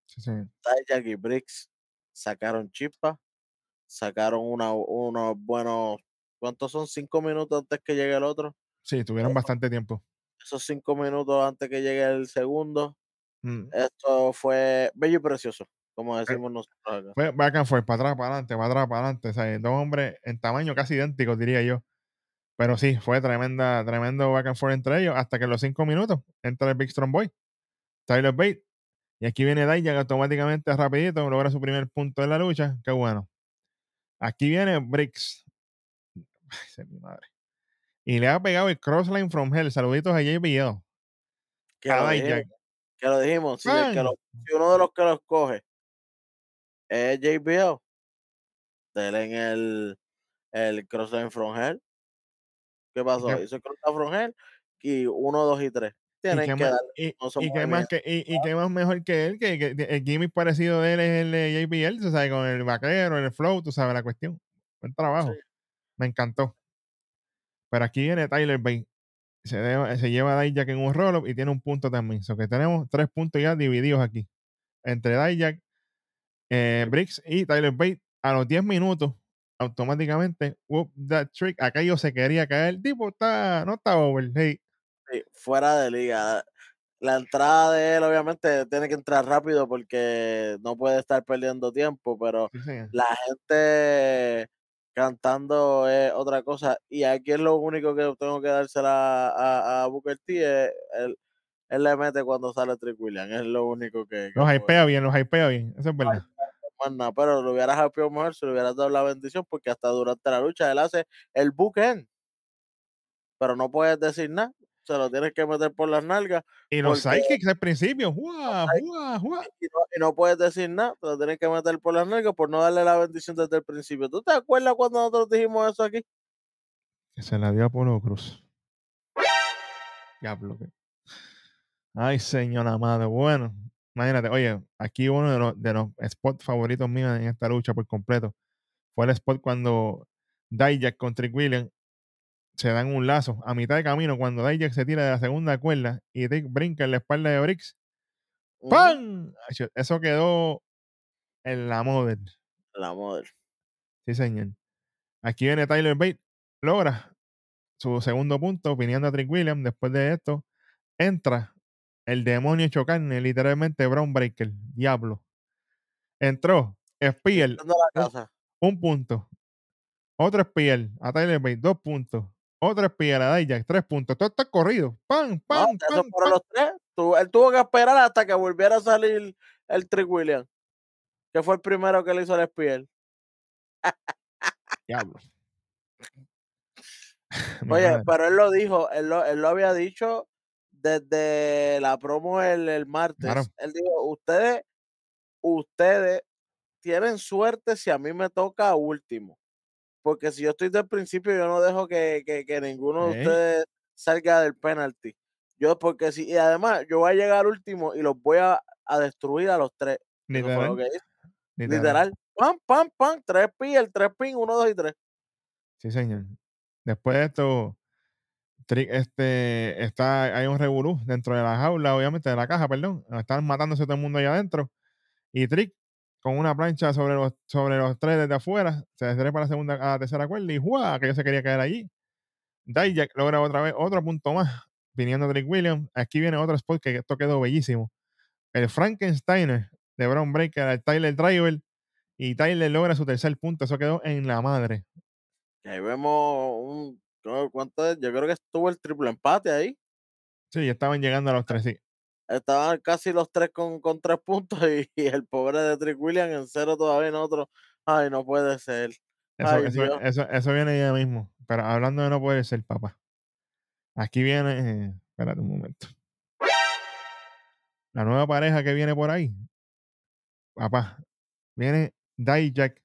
Sí. Dijak y Briggs sacaron chispa, sacaron una- unos buenos ¿Cuántos son? ¿Cinco minutos antes que llegue el otro? Sí, tuvieron bastante tiempo. Esos cinco minutos antes que llegue el segundo. Mm. Esto fue bello y precioso, como decimos nosotros acá. Fue back and forth, para atrás, para adelante, para atrás, para adelante. O sea, dos hombres en tamaño casi idénticos, diría yo. Pero sí, fue tremenda, tremendo back and forth entre ellos, hasta que en los cinco minutos entra el Big Strong Boy, Tyler Bate. Y aquí viene Dijak automáticamente rapidito, logra su primer punto de la lucha. Qué bueno. Aquí viene Briggs. Ay, mi madre. Y le ha pegado el crossline from hell. Saluditos a JBL. Que A lo dijimos, que lo dijimos. Si, el que ¡Bang! lo- si uno de los que los coge es JBL, denle en el, el Crossline from Hell. ¿Qué pasó? qué- Hizo Crossline from Hell y uno, dos y tres. ¿Y Tienen qué, que más, y, no son y qué más movimientos. que, y, y qué más mejor que él? Que, que el gimmick parecido de él es el de JBL, tú sabes, con el vaquero, el flow, tú sabes la cuestión. Buen trabajo. Sí. Me encantó. Pero aquí viene Tyler Bate. Se, se lleva a Dijak en un roll y tiene un punto también. So que tenemos tres puntos ya divididos aquí. Entre Dijak, eh, Briggs y Tyler Bate. A los 10 minutos, automáticamente, whoop that trick. Aquello se quería caer. El tipo está, no está over. Hey, Sí, fuera de liga. La entrada de él, obviamente, tiene que entrar rápido porque no puede estar perdiendo tiempo, pero sí, la gente cantando es otra cosa. Y aquí es lo único que tengo que dársela a, a Booker T. es él, él le mete cuando sale Trick William. Es lo único que. que Los hypea bien, los hypea bien. Eso es verdad. Más nada, pero lo hubieras apoyado mejor si le hubieras dado la bendición, porque hasta durante la lucha él hace el bookend. Pero no puedes decir nada, se lo tienes que meter por las nalgas Y los porque- sidekicks al principio. ¡Guau, guau, guau! y no, y no puedes decir nada, te lo tienes que meter por las nalgas por no darle la bendición desde el principio. ¿Tú te acuerdas cuando nosotros dijimos eso aquí? Que se la dio a Polo Cruz. Diablo. Ay, señor amado. Bueno, imagínate, oye, aquí uno de los, de los spots favoritos míos en esta lucha por completo fue el spot cuando Dijak con Trick William se dan un lazo a mitad de camino cuando Dijak se tira de la segunda cuerda y Trick brinca en la espalda de. Ujú, ¡Pam! Eso quedó en la model. La model. Sí, señor. Aquí viene Tyler Bate. Logra su segundo punto, viniendo a Trick William. Después de esto, entra el demonio hecho carne, literalmente Brown Breaker. Diablo. Entró. La un- punto. Otro Spear a Tyler Bate, dos puntos. Otro Spear a Dijak, tres puntos. Todo está corrido. ¡Pam, No, pam, esos pam, los tres. Tu- él tuvo que esperar hasta que volviera a salir el Trick William, que fue el primero que le hizo el Spear. Diablo. Oye, (laughs) pero él lo dijo, él lo, él lo había dicho desde la promo el, el martes. Claro. Él dijo, ustedes, ustedes tienen suerte si a mí me toca último. Porque si yo estoy del principio, yo no dejo que, que- que ninguno de ustedes salga del penalti. Yo, porque si, y además, yo voy a llegar último y los voy a, a destruir a los tres. Literal, literal. Literal. Pam, pam, pam, tres pi, el tres pin, uno, dos y tres. Sí, señor. Después de esto, este, está, hay un revolú dentro de la jaula, obviamente, de la caja, perdón. Están matándose todo el mundo allá adentro. Y Trick, con una plancha sobre los, sobre los tres desde afuera, se trepa a la segunda, a la tercera cuerda y ¡juá! Que yo se quería caer allí. Dijak logra otra vez otro punto más, viniendo Trick Williams. Aquí viene otro spot que esto quedó bellísimo. El Frankensteiner de Brown Breaker al Tyler Driver. Y Tyler logra su tercer punto. Eso quedó en la madre. Ahí vemos un, ¿cu- ¿cuánto? Yo creo que estuvo el triple empate ahí. Sí, ya estaban llegando a los tres, sí. Estaban casi los tres con, con tres puntos y, y el pobre de Trick William en cero todavía en otro. Ay, no puede ser. Eso, Ay, eso, Dios. eso, eso viene ya mismo. Pero hablando de no poder ser, papá. Aquí viene. eh, espérate un momento. La nueva pareja que viene por ahí. Papá. Viene Dijak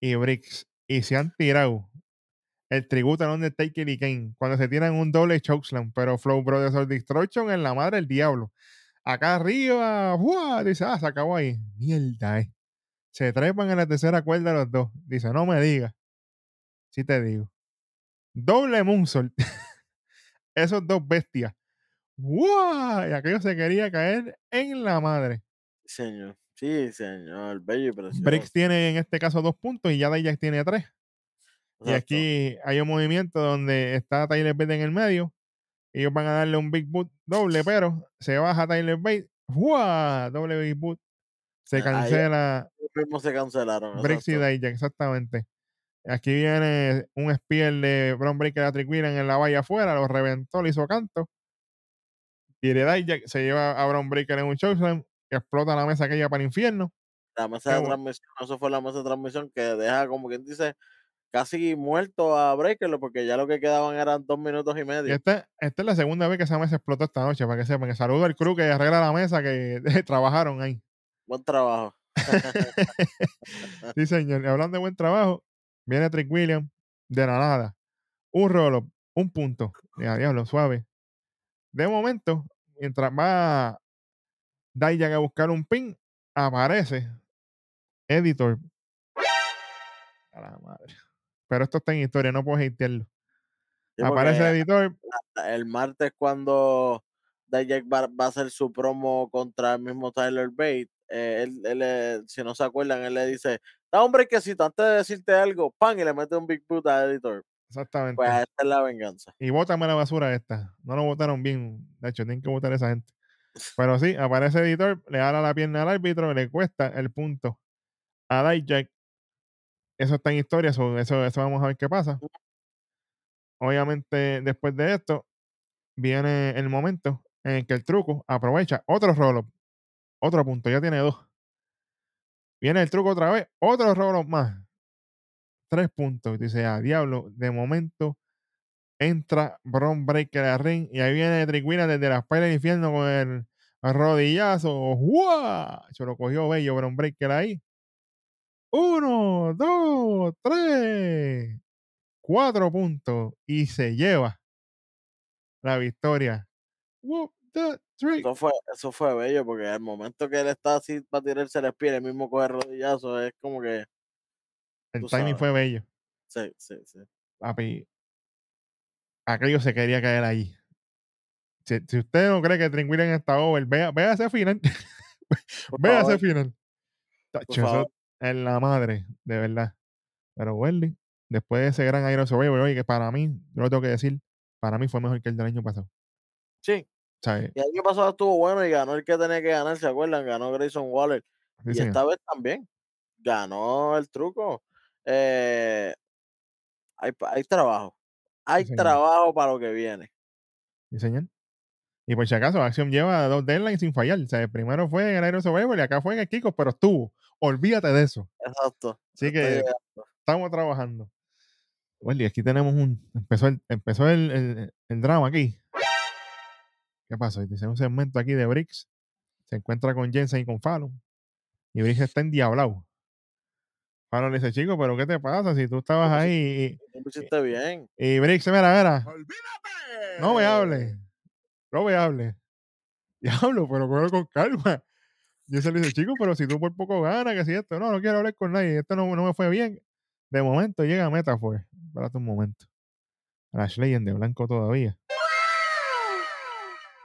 y Briggs. Y se han tirado el tributo al Undertaker y Kane. Cuando se tiran un doble chokeslam. Pero Flow Brothers of Destruction en la madre del diablo. Acá arriba. ¡buah! Dice, ah, se acabó ahí. Mierda, eh. Se trepan en la tercera cuerda los dos. Dice, no me digas. Sí te digo. Doble moonsault. (laughs) Esos dos bestias. ¡Wow! Y aquello se quería caer en la madre. Señor. Sí, señor. Bello y precioso. Briggs tiene en este caso dos puntos y ya Dijak tiene tres. Y aquí hay un movimiento donde está Tyler Bate en el medio. Ellos van a darle un Big Boot doble, pero se baja Tyler Bate. ¡Fua! Doble Big Boot. Se Ahí- cancela mismos se cancelaron. Exacto. Dijak, exactamente. Aquí viene un spear de Bron Breaker a Trick Williams en la valla afuera, lo reventó, le hizo canto. Y Dijak se lleva a Bron Breaker en un showslam, que explota la mesa aquella para el infierno. La mesa de transmisión, eso fue la mesa de transmisión que deja, como quien dice, casi muerto a Breakerlo, porque ya lo que quedaban eran dos minutos y medio. esta, esta es la segunda vez que esa mesa explotó esta noche, para que sepan. Que saludo al crew que arregla la mesa, que (laughs) trabajaron ahí. Buen trabajo. (laughs) Sí, señor. Y hablando de buen trabajo, viene Trick Williams de la nada. Un roll un punto. Ya, diablo, suave. De momento, mientras va Dijak a buscar un pin, aparece Editor. A la madre. Pero esto está en historia, no puedo hatearlo. Sí, Aparece porque Editor, el martes cuando Dijak va, va a hacer su promo contra el mismo Tyler Bate, eh, él, él le- si no se acuerdan, él le dice, da hombre que si antes de decirte algo, pan, y le mete un Big Boot a Editor. exactamente. Pues esta es la venganza. y bótame la basura esta. No lo votaron bien. De hecho, tienen que votar a esa gente. Pero sí, aparece editor, le da la pierna al árbitro, le cuesta el punto a Dijak. Eso está en historia, eso, eso, eso vamos a ver qué pasa. Obviamente, después de esto, viene el momento en el que el truco aprovecha otro roll otro punto, ya tiene dos. Viene el truco otra vez, otro roll más. Tres puntos. Dice, a diablo, de momento entra Bron Breaker al ring y ahí viene Trick desde la espalda del infierno con el rodillazo. ¡Guau! Se lo cogió bello Bron Breaker ahí. Uno, dos, tres, cuatro puntos y se lleva la victoria. Three. Eso fue, eso fue bello, porque al momento que él está así para tirarse el espía, el mismo coge rodillazo, es como que, El timing fue bello. sí, sí, sí. Papi, aquello se quería caer ahí. Si, si usted no cree que Williams está over, vea, vea ese final. (laughs) Vea ese final. Tacho, eso es la madre, de verdad. Pero Welly, después de ese gran Iron Survivor, oye, que para mí, yo lo tengo que decir, para mí fue mejor que el del año pasado. Sí, sea, eh, y el año pasado estuvo bueno y ganó el que tenía que ganar, ¿se acuerdan? Ganó Grayson Waller. sí, y señor. esta vez también ganó el truco. Eh, hay, hay trabajo. Hay trabajo para lo que viene. Sí, señor. Y por si acaso, Action lleva dos deadlines sin fallar. O sea, el primero fue en el Iron Survivor y acá fue en el Kiko, pero estuvo. Olvídate de eso. Exacto. Así que estamos trabajando. Welly, aquí tenemos un. Empezó el, empezó el, el- el drama aquí. ¿Qué pasó? Dice un segmento aquí de Briggs. Se encuentra con Jensen y con Fallon. Y Briggs está endiablado. Fallon le dice, chico, pero ¿qué te pasa? Si tú estabas ahí lo hiciste bien. y, y Briggs, mira, mira, ¡Olvídate! no me hable. No me hable. Diablo, pero cógelo con calma. Jensen le dice, chico, pero si tú por poco ganas, que si esto, no, no quiero hablar con nadie, esto no, no me fue bien. De momento llega Metaphor. Espérate un momento. Ashley en de blanco todavía.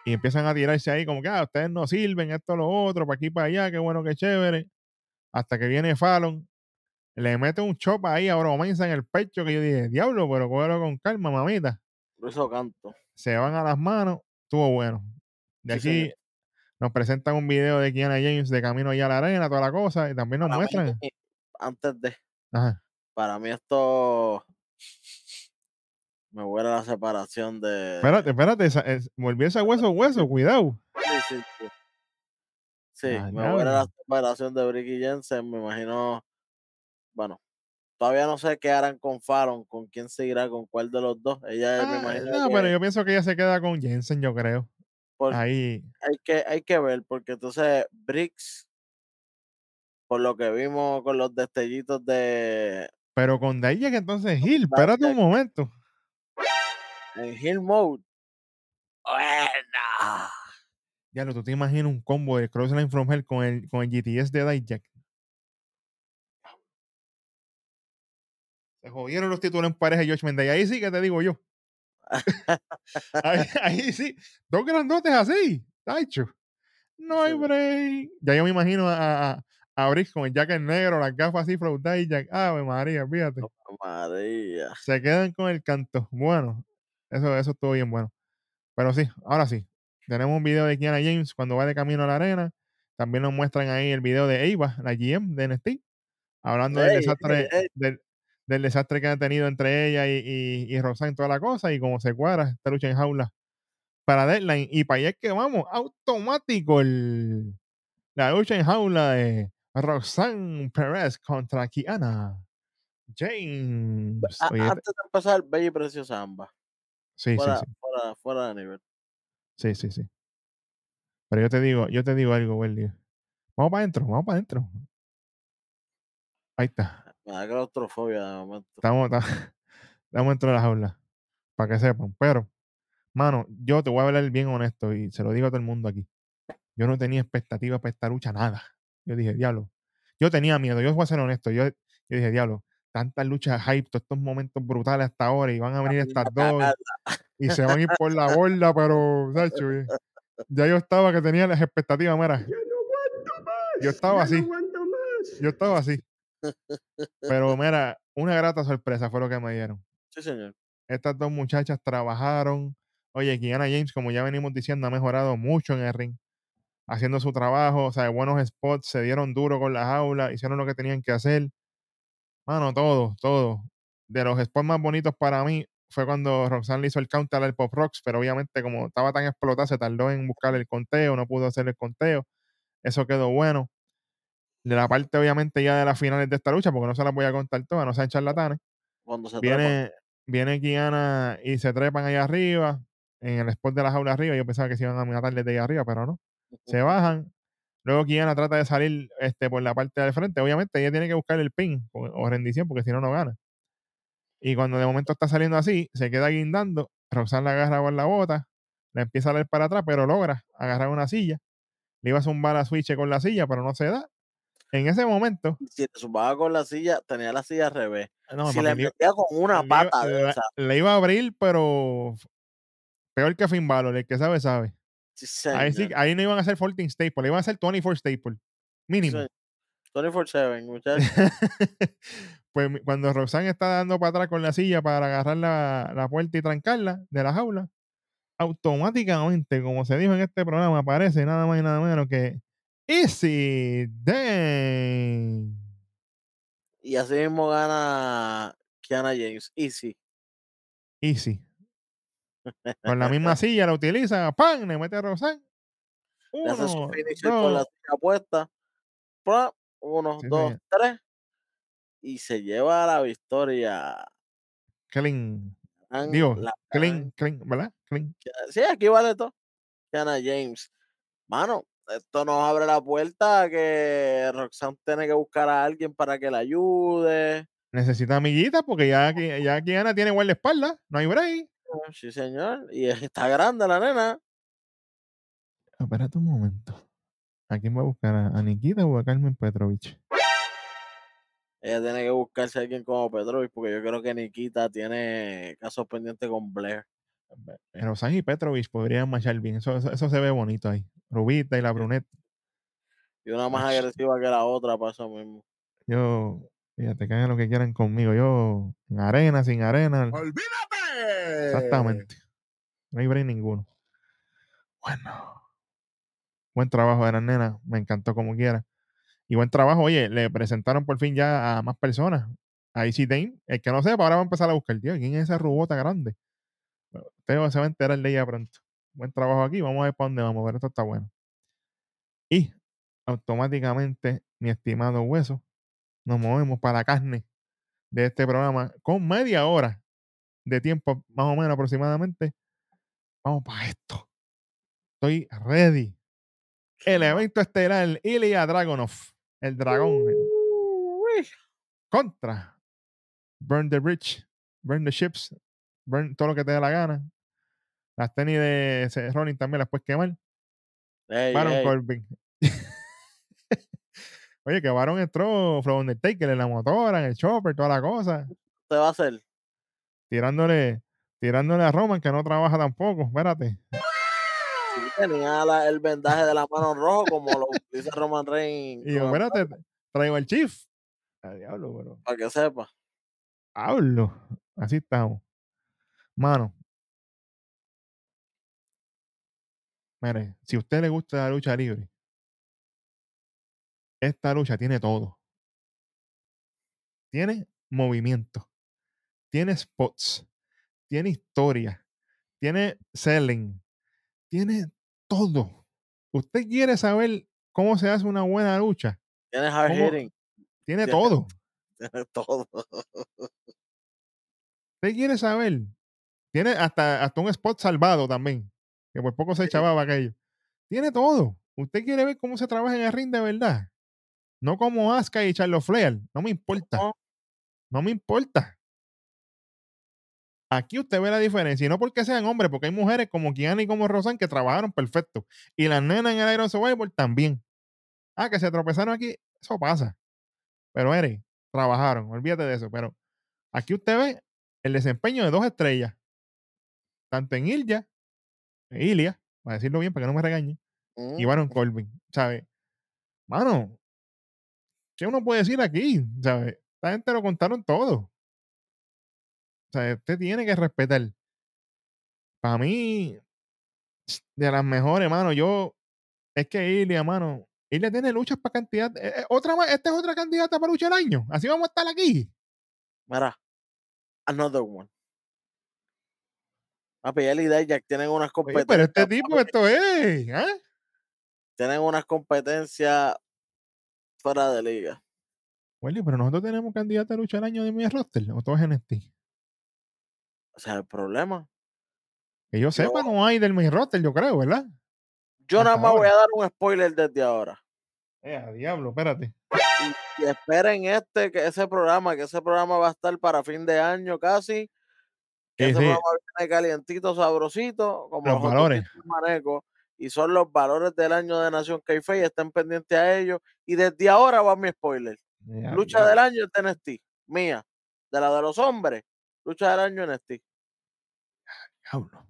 Y empiezan a tirarse ahí como que, ah, ustedes no sirven, esto, lo otro, para aquí, para allá, qué bueno, qué chévere. Hasta que viene Fallon, le mete un chop ahí a Bromensa en el pecho que yo dije, diablo, pero cógelo con calma, mamita. Lo hizo canto. Se van a las manos, estuvo bueno. De Sí, aquí señor. Nos presentan un video de Kiana James de camino allá a la arena, toda la cosa, y también nos Para muestran. mí, antes de, Ajá. para mí esto me huele la separación de. Espérate, espérate, esa- es- volví ese hueso, hueso, cuidado. Sí, sí, sí. Sí, Ah, me huele la separación de Bricky Jensen. Me imagino. Bueno, todavía no sé qué harán con Fallon, con quién seguirá, con cuál de los dos. Ella me Ah, imagino no, que pero yo pienso que ella se queda con Jensen, yo creo. Por- Ahí. hay, que, hay que ver, porque entonces Briggs, por lo que vimos con los destellitos de Pero con Dijak entonces Hill, espérate un momento. en Hill Mode. Buena. Ya lo, tú te imaginas un combo de Crossline from Hell con el, con el GTS de Dijak. Se jodieron los títulos en pareja de Josh Mendez. Ahí sí que te digo yo. (laughs) ahí, ahí sí. Dos grandotes así. Tacho. No hay break. Ya yo me imagino a, a, a con el jacket negro, las gafas así, Flow y Jack. Ave María, fíjate. María. Se quedan con el canto. Bueno, eso, eso estuvo bien bueno. Pero sí, ahora sí. Tenemos un video de Kiana James cuando va de camino a la arena. También nos muestran ahí el video de Eva, la GM de NXT, hablando del desastre. Del, del desastre que han tenido entre ella y, y, y Roxanne, toda la cosa, y cómo se cuadra esta lucha en jaula para Deadline. Y para allá es que vamos, automático el, la lucha en jaula de Roxanne Perez contra Kiana James. A- este antes de empezar, bella y preciosa ambas. sí, sí, Fuera, sí. fuera, fuera de nivel. Sí, sí, sí. Pero yo te digo, yo te digo algo, Welly. Vamos para adentro, vamos para adentro. Ahí está. Me da claustrofobia de momento. Estamos, ta- (laughs) estamos dentro de la jaula. Para que sepan. Pero, mano, yo te voy a hablar bien honesto y se lo digo a todo el mundo aquí. Yo no tenía expectativas para esta lucha, nada. Yo dije, diablo. Yo tenía miedo, yo voy a ser honesto. Yo, yo dije, diablo, tantas luchas hype, todos estos momentos brutales hasta ahora y van a venir estas dos y, se van a ir por la borda, pero, Sacho, ya yo estaba que tenía las expectativas, mira, (laughs) Ya no aguanto más. Yo estaba así. No aguanto más. yo estaba así. Pero mira, una grata sorpresa fue lo que me dieron. Sí, señor. Estas dos muchachas trabajaron. Oye, Kiana James, como ya venimos diciendo, ha mejorado mucho en el ring, haciendo su trabajo, o sea, buenos spots, se dieron duro con las aulas, hicieron lo que tenían que hacer. Mano, todo, todo. De los spots más bonitos para mí fue cuando Roxanne le hizo el counter al Pop Rocks, pero obviamente como estaba tan explotada, se tardó en buscar el conteo, no pudo hacer el conteo. Eso quedó bueno. De la parte, obviamente, ya de las finales de esta lucha, porque no se las voy a contar todas, no sean charlatanes. Cuando se trepan. Viene, viene Kiana y se trepan allá arriba, en el spot de la jaula arriba. Yo pensaba que se iban a matar desde allá arriba, pero no. Se bajan. Luego Kiana trata de salir este, por la parte del frente. Obviamente ella tiene que buscar el pin o, o rendición, porque si no, no gana. Y cuando de momento está saliendo así, se queda guindando. Roxanne la agarra por la bota, la empieza a dar para atrás, pero logra agarrar una silla. Le iba a zumbar a Switch con la silla, pero no se da. En ese momento, Si te zumbaba con la silla, tenía la silla al revés. no, si le le- metía con una le pata le- le iba a abrir, pero peor que Finn Balor, el que sabe, sabe. sí, Ahí, sí, ahí no iban a hacer 14 staple, le iban a hacer 24 staple. Mínimo. Sí. 24-7, muchachos. (laughs) pues cuando Roxanne está dando para atrás con la silla para agarrar la, la puerta y trancarla de la jaula, automáticamente, como se dijo en este programa, aparece nada más y nada menos que Easy Dane. Y así mismo gana Kiana James. Easy. Easy. Con la misma (laughs) silla la utiliza, ¡pam! Le mete a. Le hace su Uno, finisher con la dos, silla puesta. ¡Pra! Uno, Sí, dos, señor. tres. Y se lleva la victoria. Ganan Digo, la- clean, clean, ¿verdad? Clean. Sí, aquí vale todo. Kiana James. Mano, esto nos abre la puerta a que Roxanne tiene que buscar a alguien para que la ayude. Necesita amiguitas porque ya, aquí- ya Kiana tiene guardaespaldas, no hay break. Sí, señor. Y está grande la nena. Espérate un momento. ¿A quién va a buscar? ¿A, Nikita o a Carmen Petrovich? Ella tiene que buscarse a alguien como Petrovic, porque yo creo que Nikita tiene casos pendientes con Blair. Rosan y Petrovich podrían marchar bien. Eso, eso, eso se ve bonito ahí. Rubita y la brunette. Y una más Ach. agresiva que la otra, eso mismo. Yo, fíjate, que hagan lo que quieran conmigo. Yo, en arena, sin arena. ¡Olvídate! Exactamente. No hay break ninguno. Bueno. Buen trabajo de la nena. Me encantó como quiera. Y buen trabajo. Oye, le presentaron por fin ya a más personas. A Easy Dane. El que no sepa, ahora va a empezar a buscar. Tío, ¿quién es esa rubota grande? Usted se va a enterar de ella pronto. Buen trabajo aquí. Vamos a ver para dónde vamos. Pero esto está bueno. Y automáticamente, mi estimado hueso, nos movemos para la carne de este programa con media hora de tiempo, más o menos aproximadamente. Vamos para esto. Estoy ready. El evento estelar Ilya Dragonov, el dragón, el- contra Burn the Bridge, Burn the Ships, Burn todo lo que te dé la gana. Las tenis de Ronin también las puedes quemar. Baron Corbin. (laughs) Oye, que Baron entró From Undertaker en la motora, en el chopper, toda la cosa. ¿Qué va a hacer? Tirándole, tirándole a Roman, que no trabaja tampoco. Espérate. Sí, tenía la- el vendaje de la mano rojo como lo utiliza Roman Reigns. Y yo, espérate, traigo el chief. A diablo, pero. Para que sepa. Hablo. Así estamos. Mano. Mire, si a usted le gusta la lucha libre, esta lucha tiene todo. Tiene movimiento, tiene spots, tiene historia, tiene selling, tiene todo. ¿Usted quiere saber cómo se hace una buena lucha? Tiene hard hitting. Tiene Tiene- todo. (laughs) Tiene todo. ¿Usted quiere saber? Tiene hasta, hasta un spot salvado también, que por poco se echaba aquello. Tiene todo. ¿Usted quiere ver cómo se trabaja en el ring de verdad? No como Asuka y Charlotte Flair. No me importa. No. No me importa. Aquí usted ve la diferencia. Y no porque sean hombres, porque hay mujeres como Kiana y como Rosan que trabajaron perfecto. Y las nenas en el Iron Survivor también. Ah, que se tropezaron aquí. Eso pasa. Pero, Ere, trabajaron. Olvídate de eso. Pero aquí usted ve el desempeño de dos estrellas. Tanto en Ilya, Ilia, para decirlo bien, para que no me regañe, y Mm, Baron Corbin. ¿Sabe? Mano, ¿qué uno puede decir aquí? ¿Sabe? Esta gente lo contaron todo. O sea, usted tiene que respetar. Para mí, de las mejores, mano, yo. Es que Ilia, mano. Ilia tiene luchas para cantidad. eh, eh, otra más, esta es otra candidata para luchar el año. Así vamos a estar aquí. Mira, another one. Papi, él y Dijak tienen unas Oye, competencias. pero este tipo, papi, esto es. ¿ah? tienen unas competencias fuera de liga. Welly, pero nosotros tenemos candidata a luchar año de mi roster. O todo es NXT. O sea, el problema. Que yo sepa, no hay del main roster, yo creo, ¿verdad? Yo Hasta nada más voy a dar un spoiler desde ahora. Eh, a diablo, espérate. Y, y esperen este, que ese programa, que ese programa va a estar para fin de año casi. Que Sí, ese sí. programa viene calientito, sabrosito, como Los valores. manecos, y son los valores del año de Nación Keife y estén pendientes a ellos. Y desde ahora va mi spoiler. Lucha diablo. del año es de NXT, mía. De la de los hombres, lucha del año NXT. Diablo.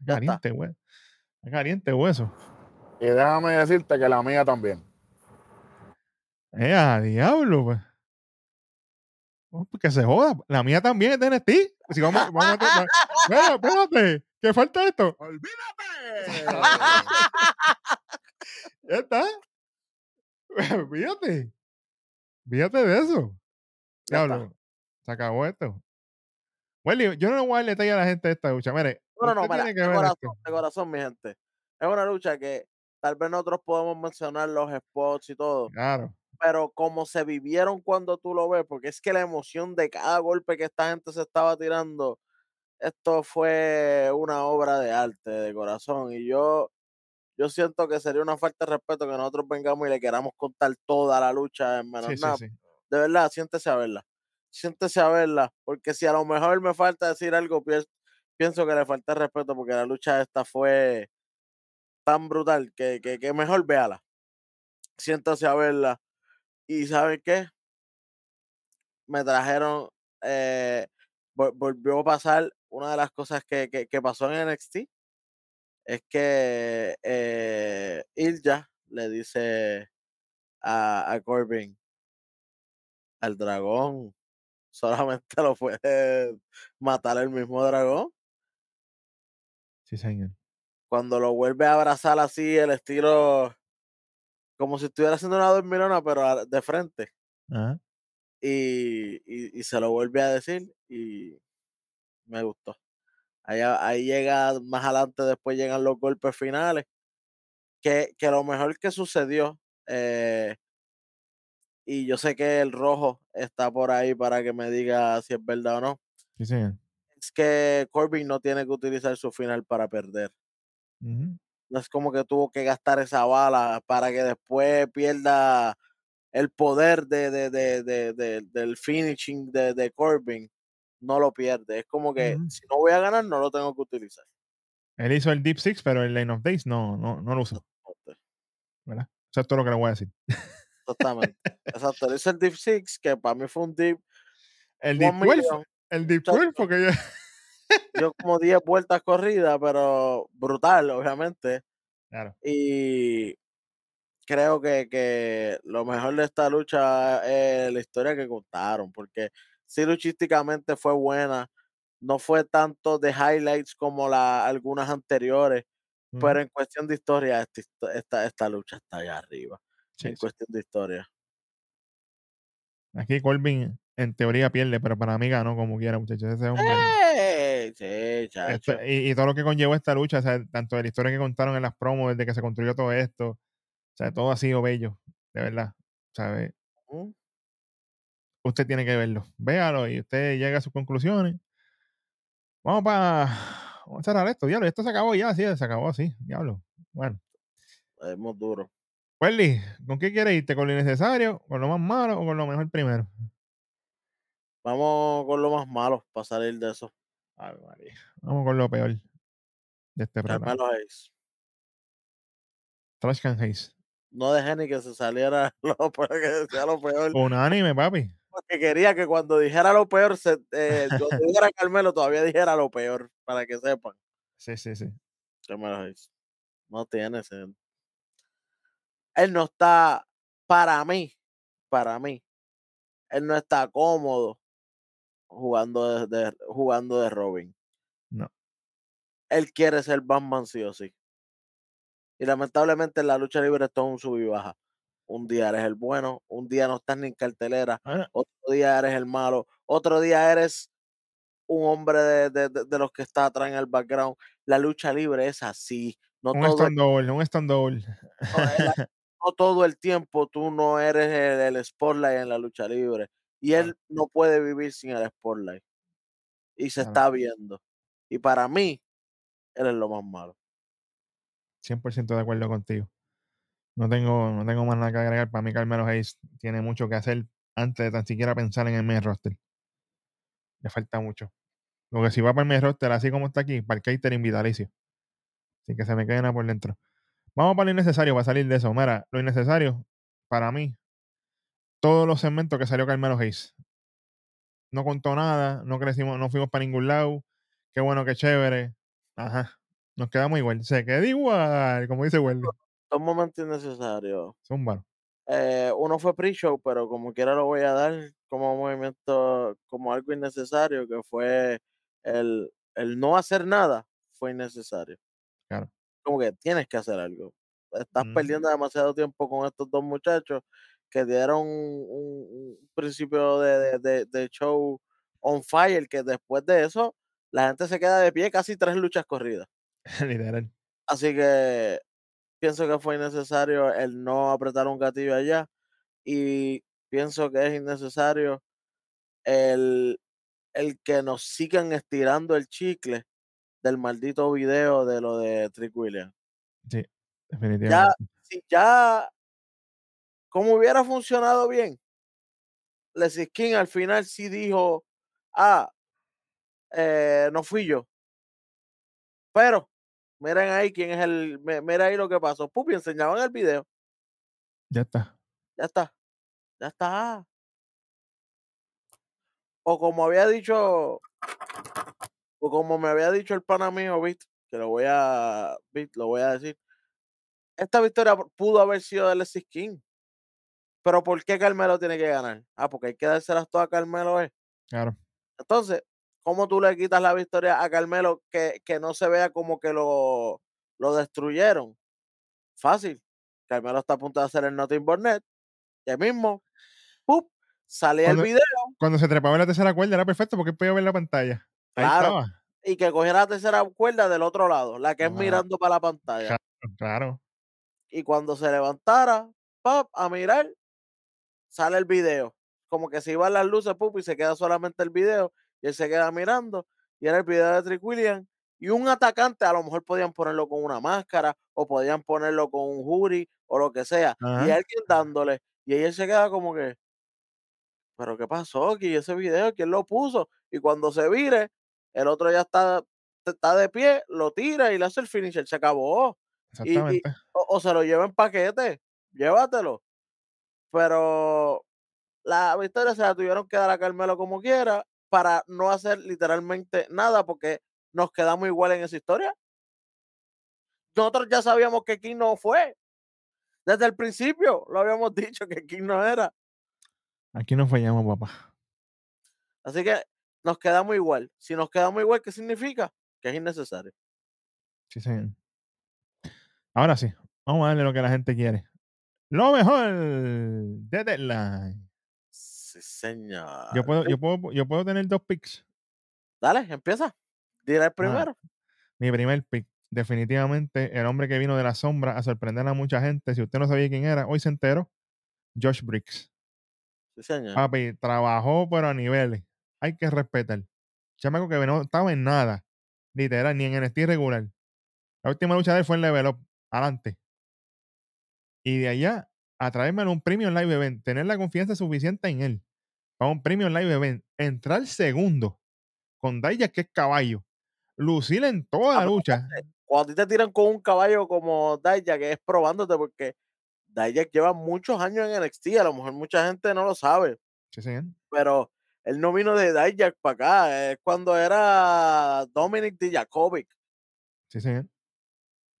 Ya está. Caliente, güey. Caliente hueso. Y déjame decirte que la mía también. Eh, a diablo, pues. Oh, pues que se joda. La mía también es de. Si vamos, vamos a espérate, que falta esto. Ya está. Fíjate. Fíjate de eso. Diablo. Se acabó esto. Welly, yo no le voy a dar detalle a la gente esta lucha. Mire, No, no, no, mira, de corazón, de corazón, mi gente. Es una lucha que tal vez nosotros podemos mencionar los spots y todo, Claro. Pero como se vivieron cuando tú lo ves, porque es que la emoción de cada golpe que esta gente se estaba tirando, esto fue una obra de arte, de corazón. Y yo, yo siento que sería una falta de respeto que nosotros vengamos y le queramos contar toda la lucha en menos Sí, nada. sí. De verdad, siéntese a verla. Siéntese a verla, porque si a lo mejor me falta decir algo, pienso, que le falta respeto, porque la lucha esta fue tan brutal que, que, que mejor véala. Siéntase a verla. Y ¿saben qué? Me trajeron, eh, vol- volvió a pasar una de las cosas que, que, que pasó en NXT. Es que eh, Ilja le dice a, a Corbin, al dragón, (laughs) solamente lo puede matar el mismo dragón. Sí, señor. Cuando lo vuelve a abrazar así, el estilo, como si estuviera haciendo una dormilona, pero de frente. Ajá. Y, y, y se lo vuelve a decir y me gustó. Ahí, ahí llega, más adelante después llegan los golpes finales. Que, que lo mejor que sucedió, eh, y yo sé que el rojo está por ahí para que me diga si es verdad o no, Sí, señor. es que Corbin no tiene que utilizar su final para perder. Ujú. No es como que tuvo que gastar esa bala para que después pierda el poder de, de, de, de- de- del finishing de, de Corbin. No lo pierde. Es como que si no voy a ganar, no lo tengo que utilizar. Él hizo el Deep Six, pero el Line of Days no, no, no lo usó. ¿verdad? Eso es todo lo que le voy a decir. Exactamente. Exacto. Él hizo el Deep Six, que para mí fue un Deep. El Deep one 12, million. el Deep Chacho. 12, porque yo, (laughs) dio como 10 vueltas corridas, pero brutal, obviamente. Claro. Y creo que, que lo mejor de esta lucha es la historia que contaron, porque sí luchísticamente fue buena, no fue tanto de highlights como la, algunas anteriores, pero en cuestión de historia, esta, esta, esta lucha está allá arriba, Sí, en sí. cuestión de historia. Aquí Corbin en teoría pierde, pero para mí ganó como quiera, muchachos. Ese hombre. ¡Eh! Sí, chacho. Esto- y, y todo lo que conllevó esta lucha, o sea, tanto de la historia que contaron en las promos, desde que se construyó todo esto, o sea, todo ha sido bello, de verdad. ¿sabe? Usted tiene que verlo. Véalo y usted llega a sus conclusiones. Vamos para. Vamos a cerrar esto, diablo. Esto se acabó ya, sí, se acabó así, diablo. Bueno, Es muy duro. Welly, ¿con qué quieres irte? ¿Con lo innecesario, con lo más malo o con lo mejor primero? Vamos con lo más malo para salir de eso. Ay, María. Vamos con lo peor de este programa. Carmelo Hayes. Trash Can Haze. No dejé ni que se saliera (laughs) lo peor que decía lo peor. Unánime, papi. Porque quería que cuando dijera lo peor, se, eh, cuando dijera Carmelo, todavía dijera lo peor, para que sepan. Sí, sí, sí. Carmelo Hayes. No tiene sentido. Él no está, para mí, para mí, él no está cómodo jugando de, de- jugando de Robin. No. Él quiere ser Batman sí o sí. Y lamentablemente en la lucha libre esto es un sub y baja. Un día eres el bueno, un día no estás ni en cartelera, Ah, otro día eres el malo, otro día eres un hombre de, de- de- de los que está atrás en el background. La lucha libre es así. No un un stand (laughs) no, todo el tiempo tú no eres el, el spotlight en la lucha libre. Y él no puede vivir sin el spotlight. Y se está viendo. Y para mí, él es lo más malo. 100% de acuerdo contigo. No tengo, no tengo más nada que agregar. Para mí, Carmelo Hayes tiene mucho que hacer antes de tan siquiera pensar en el main roster. Le falta mucho. Lo que si va para el main roster, así como está aquí, para el catering vitalicio. Así que se me queden por dentro. Vamos para lo innecesario, para salir de eso. Mira, lo innecesario, para mí, todos los segmentos que salió Carmelo Hayes. No contó nada, no crecimos, no fuimos para ningún lado. Qué bueno, qué chévere. Ajá. Nos quedamos igual. Se queda igual, como dice Wendy. Son momentos innecesarios. Zúmbalo. Eh, uno fue pre-show, pero como quiera lo voy a dar como movimiento, como algo innecesario, que fue el, el no hacer nada, fue innecesario. Claro. Como que tienes que hacer algo. Estás perdiendo demasiado tiempo con estos dos muchachos que dieron un, un principio de, de- de- show on fire, que después de eso la gente se queda de pie casi tres luchas corridas. (laughs) Literal. Así que pienso que fue innecesario el no apretar un gatillo allá y pienso que es innecesario el, el que nos sigan estirando el chicle del maldito video de lo de Trick Williams. Sí, Ya, definitivamente. si ya, como hubiera funcionado bien, Leslie King al final sí dijo, ah, eh, no fui yo. Pero, miren ahí quién es el, mi- mira ahí lo que pasó. Pupi, enseñaban el video. Ya está. Ya está. Ya está. O como había dicho, o como me había dicho el pana mío, Bit, que lo voy a, Bit, lo voy a decir. Esta victoria pudo haber sido de Alexis King. Pero ¿por qué Carmelo tiene que ganar? Ah, porque hay que dárselas todas a Carmelo. ¿eh? Claro. Entonces, ¿cómo tú le quitas la victoria a Carmelo que, que no se vea como que lo, lo destruyeron? Fácil. Carmelo está a punto de hacer el Nothing But Net. Ya mismo, ¡pup! Salía el video Cuando se trepaba en la tercera cuerda era perfecto porque podía ver la pantalla. Ahí Claro. estaba. y que cogiera la tercera cuerda del otro lado, la que es mirando para la pantalla. Claro. Y cuando se levantara, ¡pap! a mirar, sale el video. Como que se iban las luces, ¡pup! y se queda solamente el video. Y él se queda mirando. Y era el video de Trick Williams. Y un atacante, a lo mejor podían ponerlo con una máscara, o podían ponerlo con un jury, o lo que sea. Y Ajá. alguien dándole. Y él se queda como que, ¿pero qué pasó aquí? Ese video, ¿quién lo puso? Y cuando se vire, el otro ya está, está de pie, lo tira y le hace el finisher. Se acabó. Y- y- Exactamente. o, o se lo lleva en paquete, llévatelo. Pero la victoria se la tuvieron que dar a Carmelo como quiera para no hacer literalmente nada porque nos quedamos igual en esa historia. Nosotros ya sabíamos que King no fue. Desde el principio lo habíamos (laughs) dicho que King no era. Aquí no fallamos, papá. Así que nos quedamos igual. Si nos quedamos igual, ¿qué significa? Que es innecesario. Sí, señor. Ahora sí, vamos a darle lo que la gente quiere. Lo mejor de Deadline. Sí, señor. Yo puedo, yo puedo, yo puedo tener dos picks. Dale, empieza. Dile el primero. Mi primer pick, definitivamente, el hombre que vino de la sombra a sorprender a mucha gente. Si usted no sabía quién era, hoy se enteró. Josh Briggs. Sí, señor. Papi, trabajó pero a niveles. Hay que respetar. Chamaco que no estaba en nada. Literal, ni en NXT regular. La última lucha de él fue en Level Up. Adelante. Y de allá, a traerme un premium live event. Tener la confianza suficiente en él. Para un premium live event. Entrar segundo. Con Daya, que es caballo. Lucir en toda Ah, la lucha. Cuando a ti te tiran con un caballo como Dijak, que es probándote porque Dijak lleva muchos años en NXT. A lo mejor mucha gente no lo sabe. Sí, señor. pero él no vino de Dijak para acá, es cuando era Dominic Dijakovic, Sí, señor.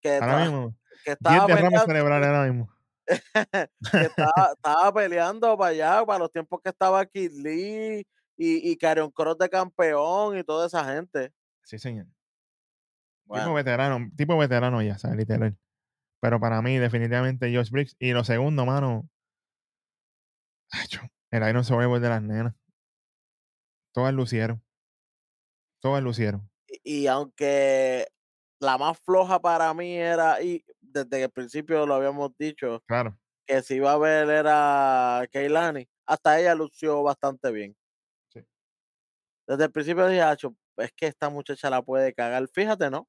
que, Ahora mismo. Que 10 estaba peleando, cerebrales ahora mismo. (laughs) que estaba, estaba peleando para allá, para los tiempos que estaba Kid Lee y, y Karrion Cross de campeón y toda esa gente. Sí, señor. Tipo veterano, tipo veterano ya, ¿sabes? Literal. Pero para mí, definitivamente, Josh Briggs. Y lo segundo, mano. el Iron Survivor de las nenas. Todas lucieron. Todas lucieron. y, y aunque la más floja para mí era, y desde el principio lo habíamos dicho, Claro. que si iba a ver era Keilani, hasta ella lució bastante bien. Sí. Desde el principio dije, "Acho, es que esta muchacha la puede cagar. Fíjate, ¿no?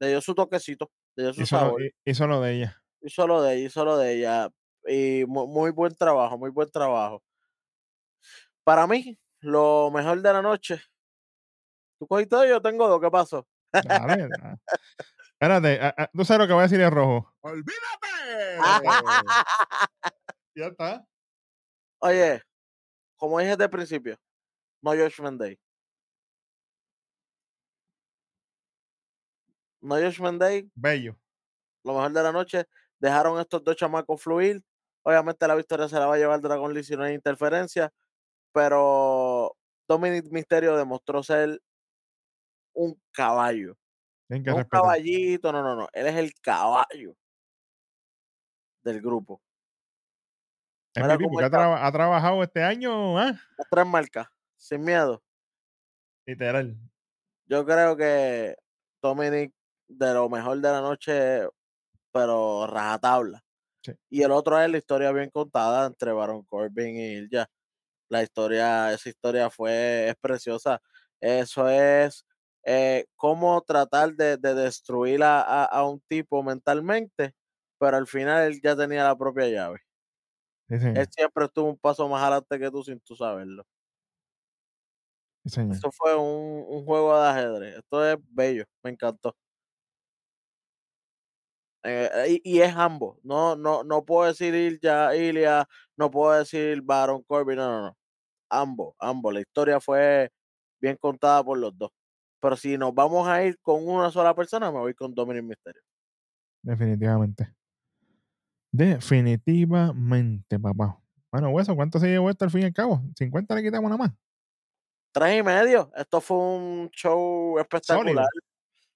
Le dio su toquecito, le dio su Hizo lo, sabor. hi- hizo lo de ella. Y solo de ella, y solo de ella. Y mu- muy, buen trabajo, muy buen trabajo. Para mí, lo mejor de la noche. ¿Tú cogiste? Yo tengo dos. ¿Qué pasó? Dale. (laughs) (laughs) Espérate, a- a- tú sabes lo que voy a decir en rojo. ¡Olvídate! Ya está. Oye, como dije desde el principio, no Judgment Day. No Judgment Day, Bello. lo mejor de la noche. Dejaron estos dos chamacos fluir. Obviamente la victoria se la va a llevar Dragon Lee si no hay interferencia. Pero Dominic Mysterio demostró ser un caballo. Tienen que No un respetar. caballito, no, no, no. Él es el caballo del grupo. Mira MVP, porque ha, ha trabajado este año. Las tres marcas, sin miedo. Literal. Yo creo que Dominic de lo mejor de la noche, pero rajatabla. Sí. Y el otro es la historia bien contada entre Baron Corbin y Ilja. La historia, esa historia fue, es preciosa. Eso es eh, cómo tratar de, de destruir a, a- a un tipo mentalmente, pero al final él ya tenía la propia llave. Sí, señor. Él siempre estuvo un paso más adelante que tú sin tú saberlo. Sí, señor. Eso fue un, un juego de ajedrez. Esto es bello, me encantó. Eh, y, y es ambos. No, no, no puedo decir Ilja, Ilia, no puedo decir Baron Corbin, no, no, no. Ambos, ambos. La historia fue bien contada por los dos. Pero si nos vamos a ir con una sola persona, me voy con Dominic Mysterio. Definitivamente. Definitivamente, papá. Bueno, Hueso, ¿cuánto se llevó esto al fin y al cabo? ¿50 le quitamos nada más? Tres y medio. Esto fue un show espectacular.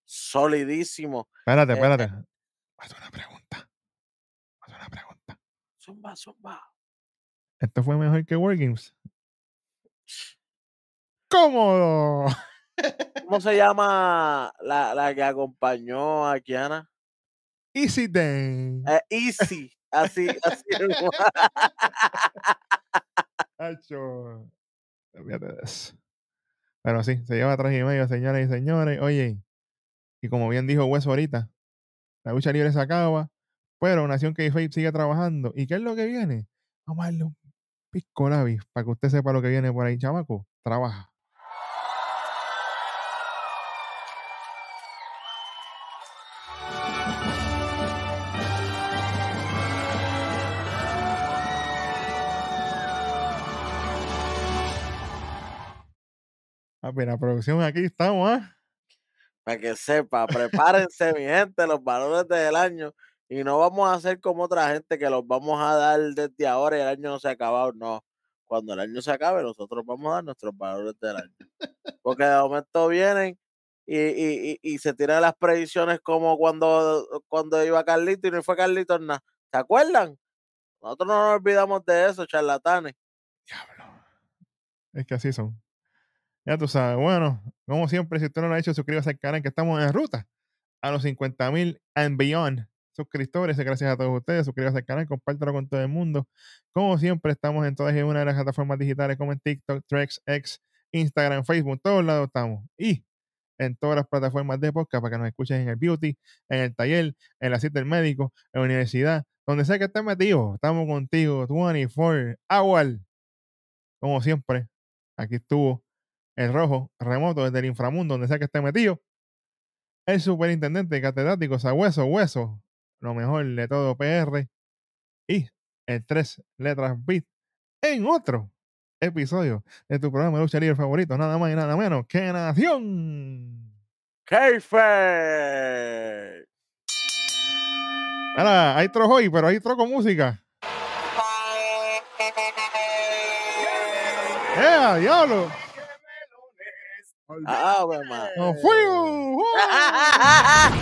Solidísimo. Espérate, Eh, espérate. Hacer una pregunta. Hacer una pregunta. Zumba, zumba. ¿Esto fue mejor que Wargames? ¡Cómodo! ¿Cómo se llama la, la que acompañó a Kiana? Easy Day. Eh, Easy. Así, así. Hacho. (laughs) Olvídate de eso. Pero sí, se lleva tres y medio, señoras y señores. Oye, y como bien dijo Hueso ahorita, la lucha libre se acaba, pero Nación k sigue trabajando. ¿Y qué es lo que viene? Vamos a darle un pisco para que usted sepa lo que viene por ahí, chamaco. Trabaja. Ah, mira, producción, aquí estamos, ¿ah? Para que sepa, prepárense, mi gente, los valores del año. Y no vamos a hacer como otra gente que los vamos a dar desde ahora y el año no se ha acabado. No. Cuando el año se acabe, nosotros vamos a dar nuestros valores del año. Porque de momento vienen y, y, y, se tiran las predicciones como cuando, cuando iba Carlito y no fue Carlito nada. ¿Se acuerdan? Nosotros no nos olvidamos de eso, charlatanes. Diablo. Es que así son. Ya tú sabes, bueno, como siempre, si usted no lo ha hecho, suscríbase al canal que estamos en ruta a los 50 mil and beyond suscriptores. Gracias a todos ustedes. Suscríbase al canal, compártelo con todo el mundo. Como siempre, estamos en todas y una de las plataformas digitales como en TikTok, Trex, X, Instagram, Facebook, todos lados estamos. Y en todas las plataformas de podcast para que nos escuchen en el beauty, en el taller, en la cita del médico, en la universidad, donde sea que estés metido. Estamos contigo 24 hours. Como siempre, aquí estuvo el rojo remoto desde el inframundo, donde sea que esté metido. El superintendente catedrático Sabueso Hueso, lo mejor de todo PR. Y el tres letras beat en otro episodio de tu programa de lucha libre favorito, nada más y nada menos que Nación. ¡Keife! Ahora, hay trojo hoy, pero hay troco música. ¡Eh, diablo! Ah, Ave María. ¡Nos fuimos! (laughs) (laughs)